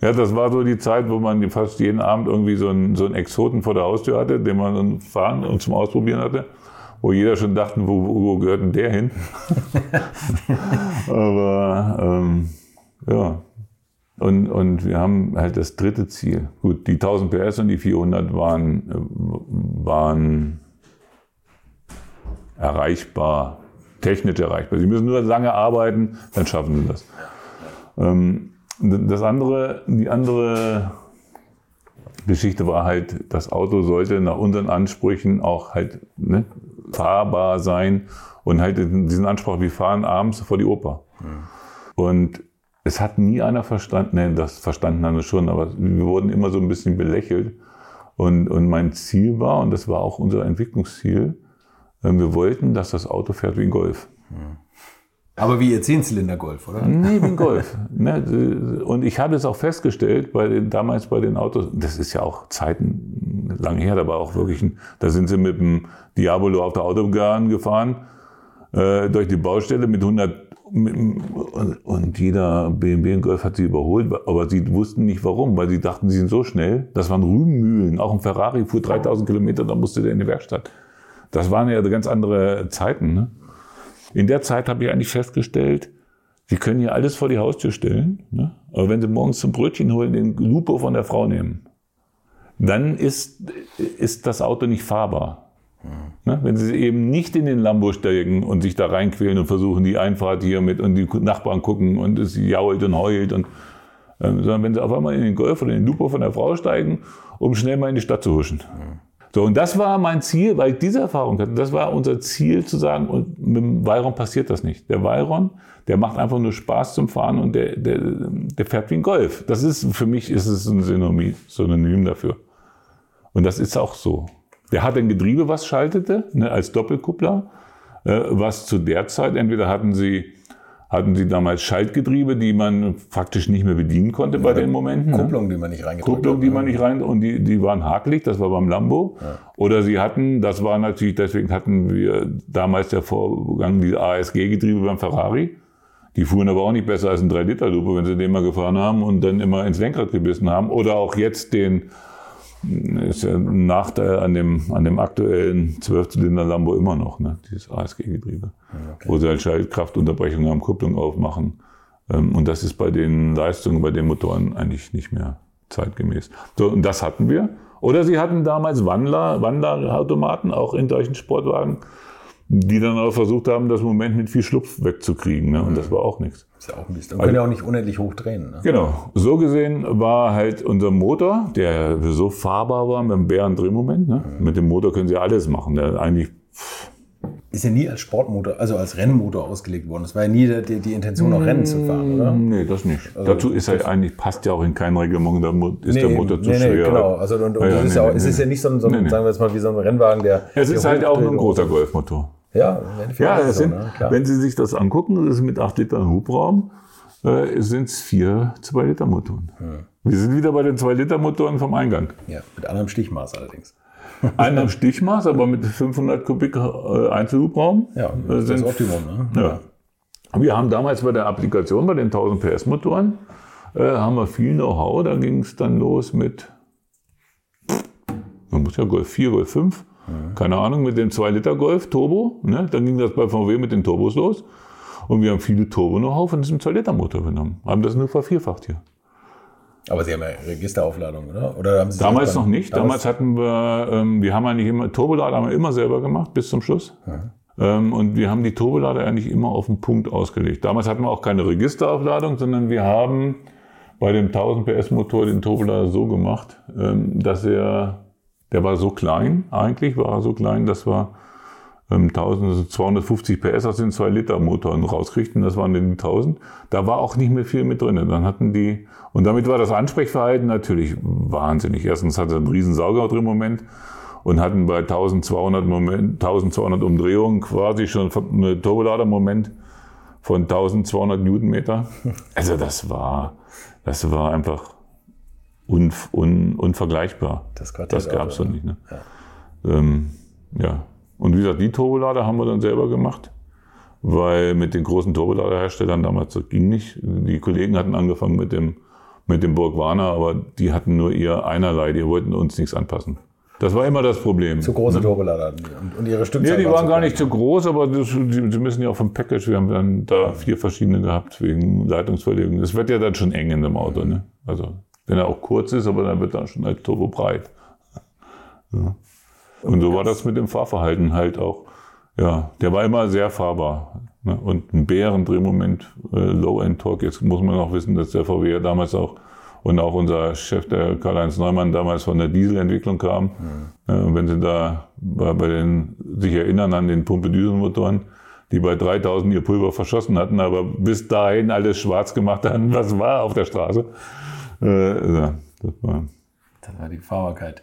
Ja, das war so die Zeit, wo man fast jeden Abend irgendwie so einen, so einen Exoten vor der Haustür hatte, den man fahren und zum Ausprobieren hatte, wo jeder schon dachte, wo, wo wo gehört denn der hin? Aber ähm, ja, und, und wir haben halt das dritte Ziel. Gut, die 1000 PS und die 400 waren, äh, waren erreichbar, technisch erreichbar. Sie müssen nur lange arbeiten, dann schaffen sie das. Ähm, das andere, die andere Geschichte war halt, das Auto sollte nach unseren Ansprüchen auch halt ne, fahrbar sein und halt diesen Anspruch, wir fahren abends vor die Oper. Und es hat nie einer verstanden, ne, das verstanden haben wir schon, aber wir wurden immer so ein bisschen belächelt. Und, und mein Ziel war, und das war auch unser Entwicklungsziel, äh, wir wollten, dass das Auto fährt wie ein Golf. Aber wie Ihr Zehnzylinder-Golf, oder? Nee, wie ein Golf. ne? Und ich habe es auch festgestellt, bei den, damals bei den Autos, das ist ja auch Zeiten lang her, da war auch wirklich, ein, da sind sie mit dem Diabolo auf der Autobahn gefahren, äh, durch die Baustelle mit 100 mit, und, und jeder BMW und Golf hat sie überholt, aber sie wussten nicht warum, weil sie dachten, sie sind so schnell. Das waren Rübenmühlen. Auch ein Ferrari fuhr 3000 Kilometer, da musste der in die Werkstatt. Das waren ja ganz andere Zeiten. Ne? In der Zeit habe ich eigentlich festgestellt, Sie können hier alles vor die Haustür stellen, ne? aber wenn Sie morgens zum Brötchen holen, den Lupo von der Frau nehmen, dann ist, ist das Auto nicht fahrbar. Ne? Wenn Sie eben nicht in den Lambo steigen und sich da reinquälen und versuchen, die Einfahrt hier mit und die Nachbarn gucken und es jault und heult und ähm, sondern wenn Sie auf einmal in den Golf oder in den Lupo von der Frau steigen, um schnell mal in die Stadt zu huschen. So, und das war mein Ziel, weil ich diese Erfahrung hatte. Das war unser Ziel zu sagen, und mit dem Veyron passiert das nicht. Der Veyron, der macht einfach nur Spaß zum Fahren und der, der, der fährt wie ein Golf. Das ist, für mich ist es ein Synonym, Synonym dafür. Und das ist auch so. Der hat ein Getriebe, was schaltete, ne, als Doppelkuppler, äh, was zu der Zeit, entweder hatten sie, hatten sie damals Schaltgetriebe, die man faktisch nicht mehr bedienen konnte bei den Momenten. ne? Kupplung, die man nicht reingedrückt Kupplung, die man nicht rein, und die, die waren hakelig, das war beim Lambo. Oder sie hatten, das war natürlich, deswegen hatten wir damals der Vorgang, die ASG-Getriebe beim Ferrari. Die fuhren aber auch nicht besser als ein 3-Liter-Lupe, wenn sie den mal gefahren haben und dann immer ins Lenkrad gebissen haben. Oder auch jetzt den, ist ja ein Nachteil an dem, an dem aktuellen 12-Zylinder Lambo immer noch, ne? dieses ASG-Getriebe. Wo sie halt Schaltkraftunterbrechungen am Kupplung aufmachen. Ähm, Und das ist bei den Leistungen, bei den Motoren eigentlich nicht mehr zeitgemäß. So, und das hatten wir. Oder sie hatten damals Wandler, Wandlerautomaten, auch in solchen Sportwagen, die dann auch versucht haben, das Moment mit viel Schlupf wegzukriegen. Ne? Und das war auch nichts. Ist ja auch ein bisschen. Man kann ja auch nicht unendlich hoch drehen. Ne? Genau. So gesehen war halt unser Motor, der so fahrbar war mit dem Bärendrehmoment. Ne? Mit dem Motor können sie alles machen. Der eigentlich Ist ja nie als Sportmotor, also als Rennmotor ausgelegt worden. Es war ja nie die, die Intention, auch Rennen zu fahren, oder? Nee, das nicht. Dazu ist er eigentlich, passt ja auch in kein Reglement, da ist der Nee, Motor zu nee, schwer. genau. Also, und, und Ja, das ist ja auch, es ist ja nicht so ein, so ein sagen wir jetzt mal, wie so ein Rennwagen, der. Es ist der halt auch nur ein großer Golfmotor. Ja, Ja, ist so, sind, ne? Wenn Sie sich das angucken, das ist mit 8 Litern Hubraum, äh, sind es vier 2-Liter-Motoren. Wir sind wieder bei den 2-Liter-Motoren vom Eingang. ja, mit anderem Stichmaß allerdings. Einen am Stichmaß, aber mit 500 Kubik äh, Einzelhubraum. Ja, äh, das ist sind das Optimum. Ne? Ja. Wir haben damals bei der Applikation, bei den 1000 PS Motoren, äh, haben wir viel Know-how. Da ging es dann los mit, man muss ja Golf 4, Golf 5, keine Ahnung, mit dem 2-Liter-Golf Turbo. Ne? Dann ging das bei VW mit den Turbos los. Und wir haben viele Turbo-Know-how von diesem 2-Liter-Motor genommen. Haben das nur vervierfacht hier. Aber Sie haben ja Registeraufladung, oder? oder haben Sie Damals noch nicht. Damals, hatten wir, ähm, wir haben eigentlich immer, Turbolader haben wir immer selber gemacht, bis zum Schluss. Ähm, und wir haben die Turbolader eigentlich immer auf den Punkt ausgelegt. Damals hatten wir auch keine Registeraufladung, sondern wir haben bei dem 1000 PS Motor den Turbolader so gemacht, ähm, dass er, der war so klein, eigentlich war er so klein, dass wir ähm, 1250 PS aus den 2 Liter Motoren rauskriegten, das waren den 1000. Da war auch nicht mehr viel mit drin. Dann hatten die, und damit war das Ansprechverhalten natürlich wahnsinnig. Erstens hatte er einen riesen Sauger drin im Moment und hatten bei 1200, Moment, 1200 Umdrehungen quasi schon einen Turbolader-Moment von 1200 Newtonmeter. Also das war, das war einfach un, un, unvergleichbar. Das, das gab es doch nicht. Ne? Ja. Ähm, ja. Und wie gesagt, die Turbolader haben wir dann selber gemacht, weil mit den großen Turboladerherstellern damals das ging nicht. Die Kollegen hatten angefangen mit dem, mit dem Burgwarner, aber die hatten nur ihr einerlei, die wollten uns nichts anpassen. Das war immer das Problem. Zu große Turbolader und, und ihre Stückzahl. Ja, die war waren zu gar nicht so groß, aber das, die, die müssen ja auch vom Package. Wir haben dann da vier verschiedene gehabt wegen Leitungsverlegung. Das wird ja dann schon eng in dem Auto. Ne? Also wenn er auch kurz ist, aber dann wird er schon halt turbo breit. Ja. Und so war das mit dem Fahrverhalten halt auch. Ja, der war immer sehr fahrbar. Ne? Und ein Bärendrehmoment, äh, Low-End-Torque. Jetzt muss man auch wissen, dass der VW ja damals auch und auch unser Chef, der Karl-Heinz Neumann, damals von der Dieselentwicklung kam. Äh, und wenn Sie da bei, bei den, sich erinnern an den Pumpe-Dieselmotoren, die bei 3000 ihr Pulver verschossen hatten, aber bis dahin alles schwarz gemacht haben, was war auf der Straße. Äh, ja, das war, Das war die Fahrbarkeit.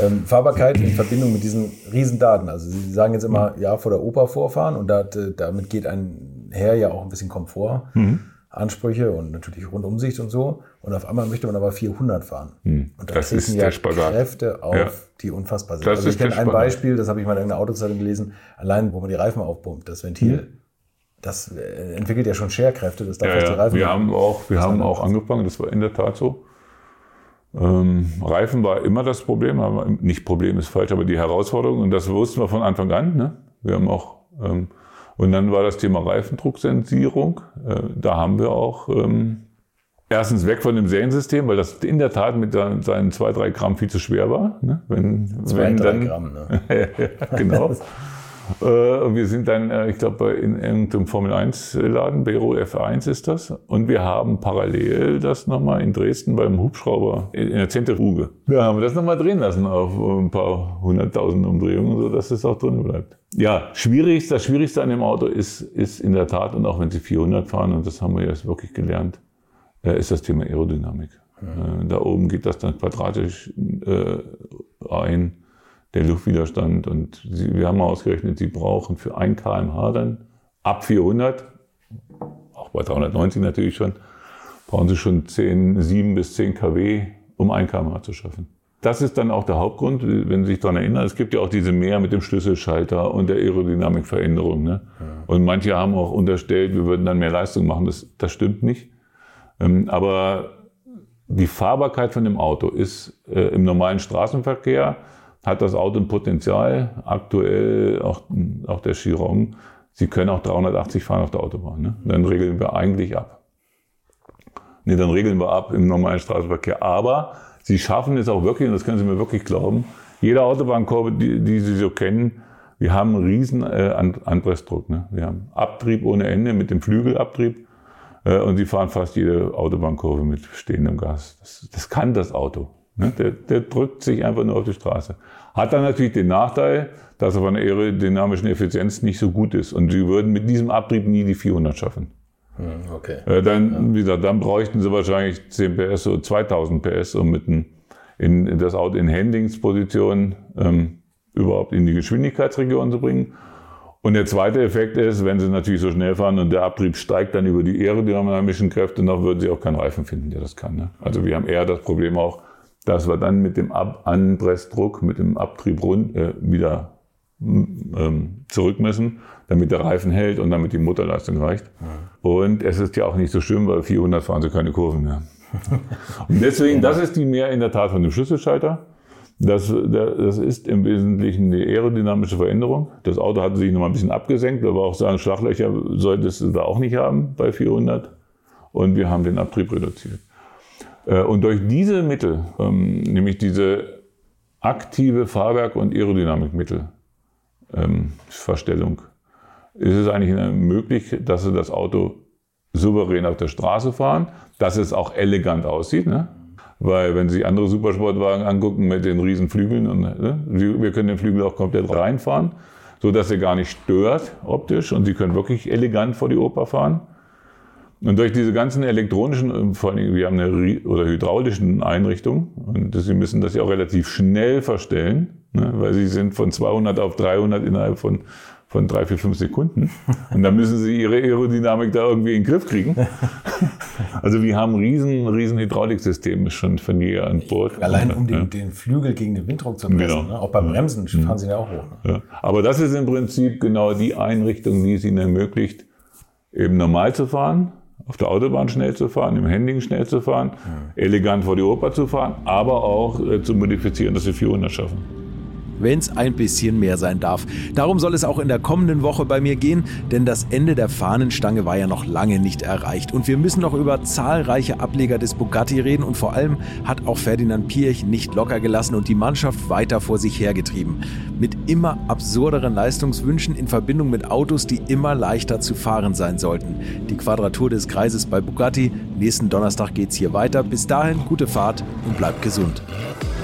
Ähm, Fahrbarkeit in Verbindung mit diesen riesen Daten. Also Sie sagen jetzt immer, ja, vor der Oper vorfahren und da, damit geht ein her ja auch ein bisschen Komfort. Mhm. Ansprüche und natürlich Rundumsicht und so. Und auf einmal möchte man aber 400 fahren. Und da. Das ist ja der Spagat. Kräfte auf, Ja. die unfassbar sind. Das also ich kenne ein Spagat. Beispiel, das habe ich mal in einer Autozeitung gelesen, allein wo man die Reifen aufpumpt, das Ventil, das äh, entwickelt ja schon Scherkräfte, das darf Ja, die ja. Reifen Wir haben auch, wir haben auch angefangen, das war in der Tat so. Ähm, Reifen war immer das Problem, aber nicht Problem ist falsch, aber die Herausforderung und das wussten wir von Anfang an. Ne? Wir haben auch ähm, und dann war das Thema Reifendrucksensierung. Äh, da haben wir auch ähm, erstens weg von dem Seriensystem, weil das in der Tat mit seinen seinen zwei drei Gramm viel zu schwer war. Ne? Wenn, Zwei, wenn drei dann, Gramm. Ne? ja, genau. Äh, und wir sind dann, äh, ich glaube, in irgendeinem Formel-1-Laden, Bero F1 ist das. Und wir haben parallel das nochmal in Dresden beim Hubschrauber in der Zentrifuge. Da haben wir das nochmal drehen lassen auf ein paar hunderttausend Umdrehungen, sodass es auch drin bleibt. Ja, schwierig, das Schwierigste an dem Auto ist, ist in der Tat, und auch wenn Sie 400 fahren, und das haben wir jetzt wirklich gelernt, äh, ist das Thema Aerodynamik. Äh, Da oben geht das dann quadratisch äh, ein der Luftwiderstand. Und sie, wir haben ausgerechnet, sie brauchen für 1 kmh dann ab 400, auch bei 390 natürlich schon, brauchen sie schon 10, 7 bis 10 kW, um 1 kmh zu schaffen. Das ist dann auch der Hauptgrund, wenn Sie sich daran erinnern. Es gibt ja auch diese Mehr mit dem Schlüsselschalter und der Aerodynamikveränderung. Ne? Und manche haben auch unterstellt, wir würden dann mehr Leistung machen. Das, das stimmt nicht. Ähm, aber die Fahrbarkeit von dem Auto ist äh, im normalen Straßenverkehr, hat das Auto ein Potenzial, aktuell auch, auch der Chiron, Sie können auch 380 fahren auf der Autobahn. Ne? Dann regeln wir eigentlich ab. Nee, dann regeln wir ab im normalen Straßenverkehr. Aber Sie schaffen es auch wirklich, und das können Sie mir wirklich glauben, jede Autobahnkurve, die, die Sie so kennen, wir haben einen riesen äh, An- Anpressdruck. Ne? Wir haben Abtrieb ohne Ende mit dem Flügelabtrieb. Äh, und Sie fahren fast jede Autobahnkurve mit stehendem Gas. Das, das kann das Auto. Ne? Der, der drückt sich einfach nur auf die Straße. Hat dann natürlich den Nachteil, dass er von der aerodynamischen Effizienz nicht so gut ist. Und Sie würden mit diesem Abtrieb nie die 400 schaffen. Hm, Okay. Äh, dann, wie gesagt, dann bräuchten sie wahrscheinlich 10 PS, so 2000 PS, um mit ein, in, das Auto in Handlingsposition ähm, überhaupt in die Geschwindigkeitsregion zu bringen. Und der zweite Effekt ist, wenn sie natürlich so schnell fahren und der Abtrieb steigt dann über die aerodynamischen Kräfte, dann würden sie auch keinen Reifen finden, der das kann. Ne? Also wir haben eher das Problem auch, dass wir dann mit dem Ab Anpressdruck, mit dem Abtrieb rund, äh, wieder ähm, zurückmessen, damit der Reifen hält und damit die Motorleistung reicht. Und es ist ja auch nicht so schlimm, weil 400 fahren sie keine Kurven mehr. Und deswegen, das ist die mehr in der Tat von dem Schlüsselschalter. Das, das ist im Wesentlichen eine aerodynamische Veränderung. Das Auto hatte sich noch mal ein bisschen abgesenkt, aber auch sagen, Schlaglöcher solltest du da auch nicht haben bei 400. Und wir haben den Abtrieb reduziert. Äh, und durch diese Mittel, ähm, nämlich diese aktive Fahrwerk- und Aerodynamikmittel, ähm, ist es eigentlich möglich, dass sie das Auto souverän auf der Straße fahren, dass es auch elegant aussieht. Ne? Weil wenn Sie andere Supersportwagen angucken mit den riesen Flügeln, und, ne, wir können den Flügel auch komplett reinfahren, so dass er gar nicht stört optisch und Sie können wirklich elegant vor die Oper fahren. Und durch diese ganzen elektronischen, vor allem wir haben eine oder hydraulischen Einrichtung und Sie müssen das ja auch relativ schnell verstellen, ne, weil Sie sind von 200 auf 300 innerhalb von von drei, vier, fünf Sekunden. Und dann müssen sie ihre Aerodynamik da irgendwie in den Griff kriegen. Also wir haben riesen, riesen Hydrauliksystem schon von hier an Bord. Allein um den, ja. den Flügel gegen den Windruck zu messen. Genau. Ne? Auch beim Bremsen mhm. fahren sie ja auch hoch. Ne? Ja. Aber das ist im Prinzip genau die Einrichtung, die es ihnen ermöglicht, eben normal zu fahren, auf der Autobahn schnell zu fahren, im Handling schnell zu fahren, mhm. elegant vor die Oper zu fahren, aber auch äh, zu modifizieren, dass sie 400 schaffen wenn es ein bisschen mehr sein darf. Darum soll es auch in der kommenden Woche bei mir gehen, denn das Ende der Fahnenstange war ja noch lange nicht erreicht. Und wir müssen noch über zahlreiche Ableger des Bugatti reden und vor allem hat auch Ferdinand Piech nicht locker gelassen und die Mannschaft weiter vor sich hergetrieben. Mit immer absurderen Leistungswünschen in Verbindung mit Autos, die immer leichter zu fahren sein sollten. Die Quadratur des Kreises bei Bugatti. Nächsten Donnerstag geht's hier weiter. Bis dahin gute Fahrt und bleibt gesund.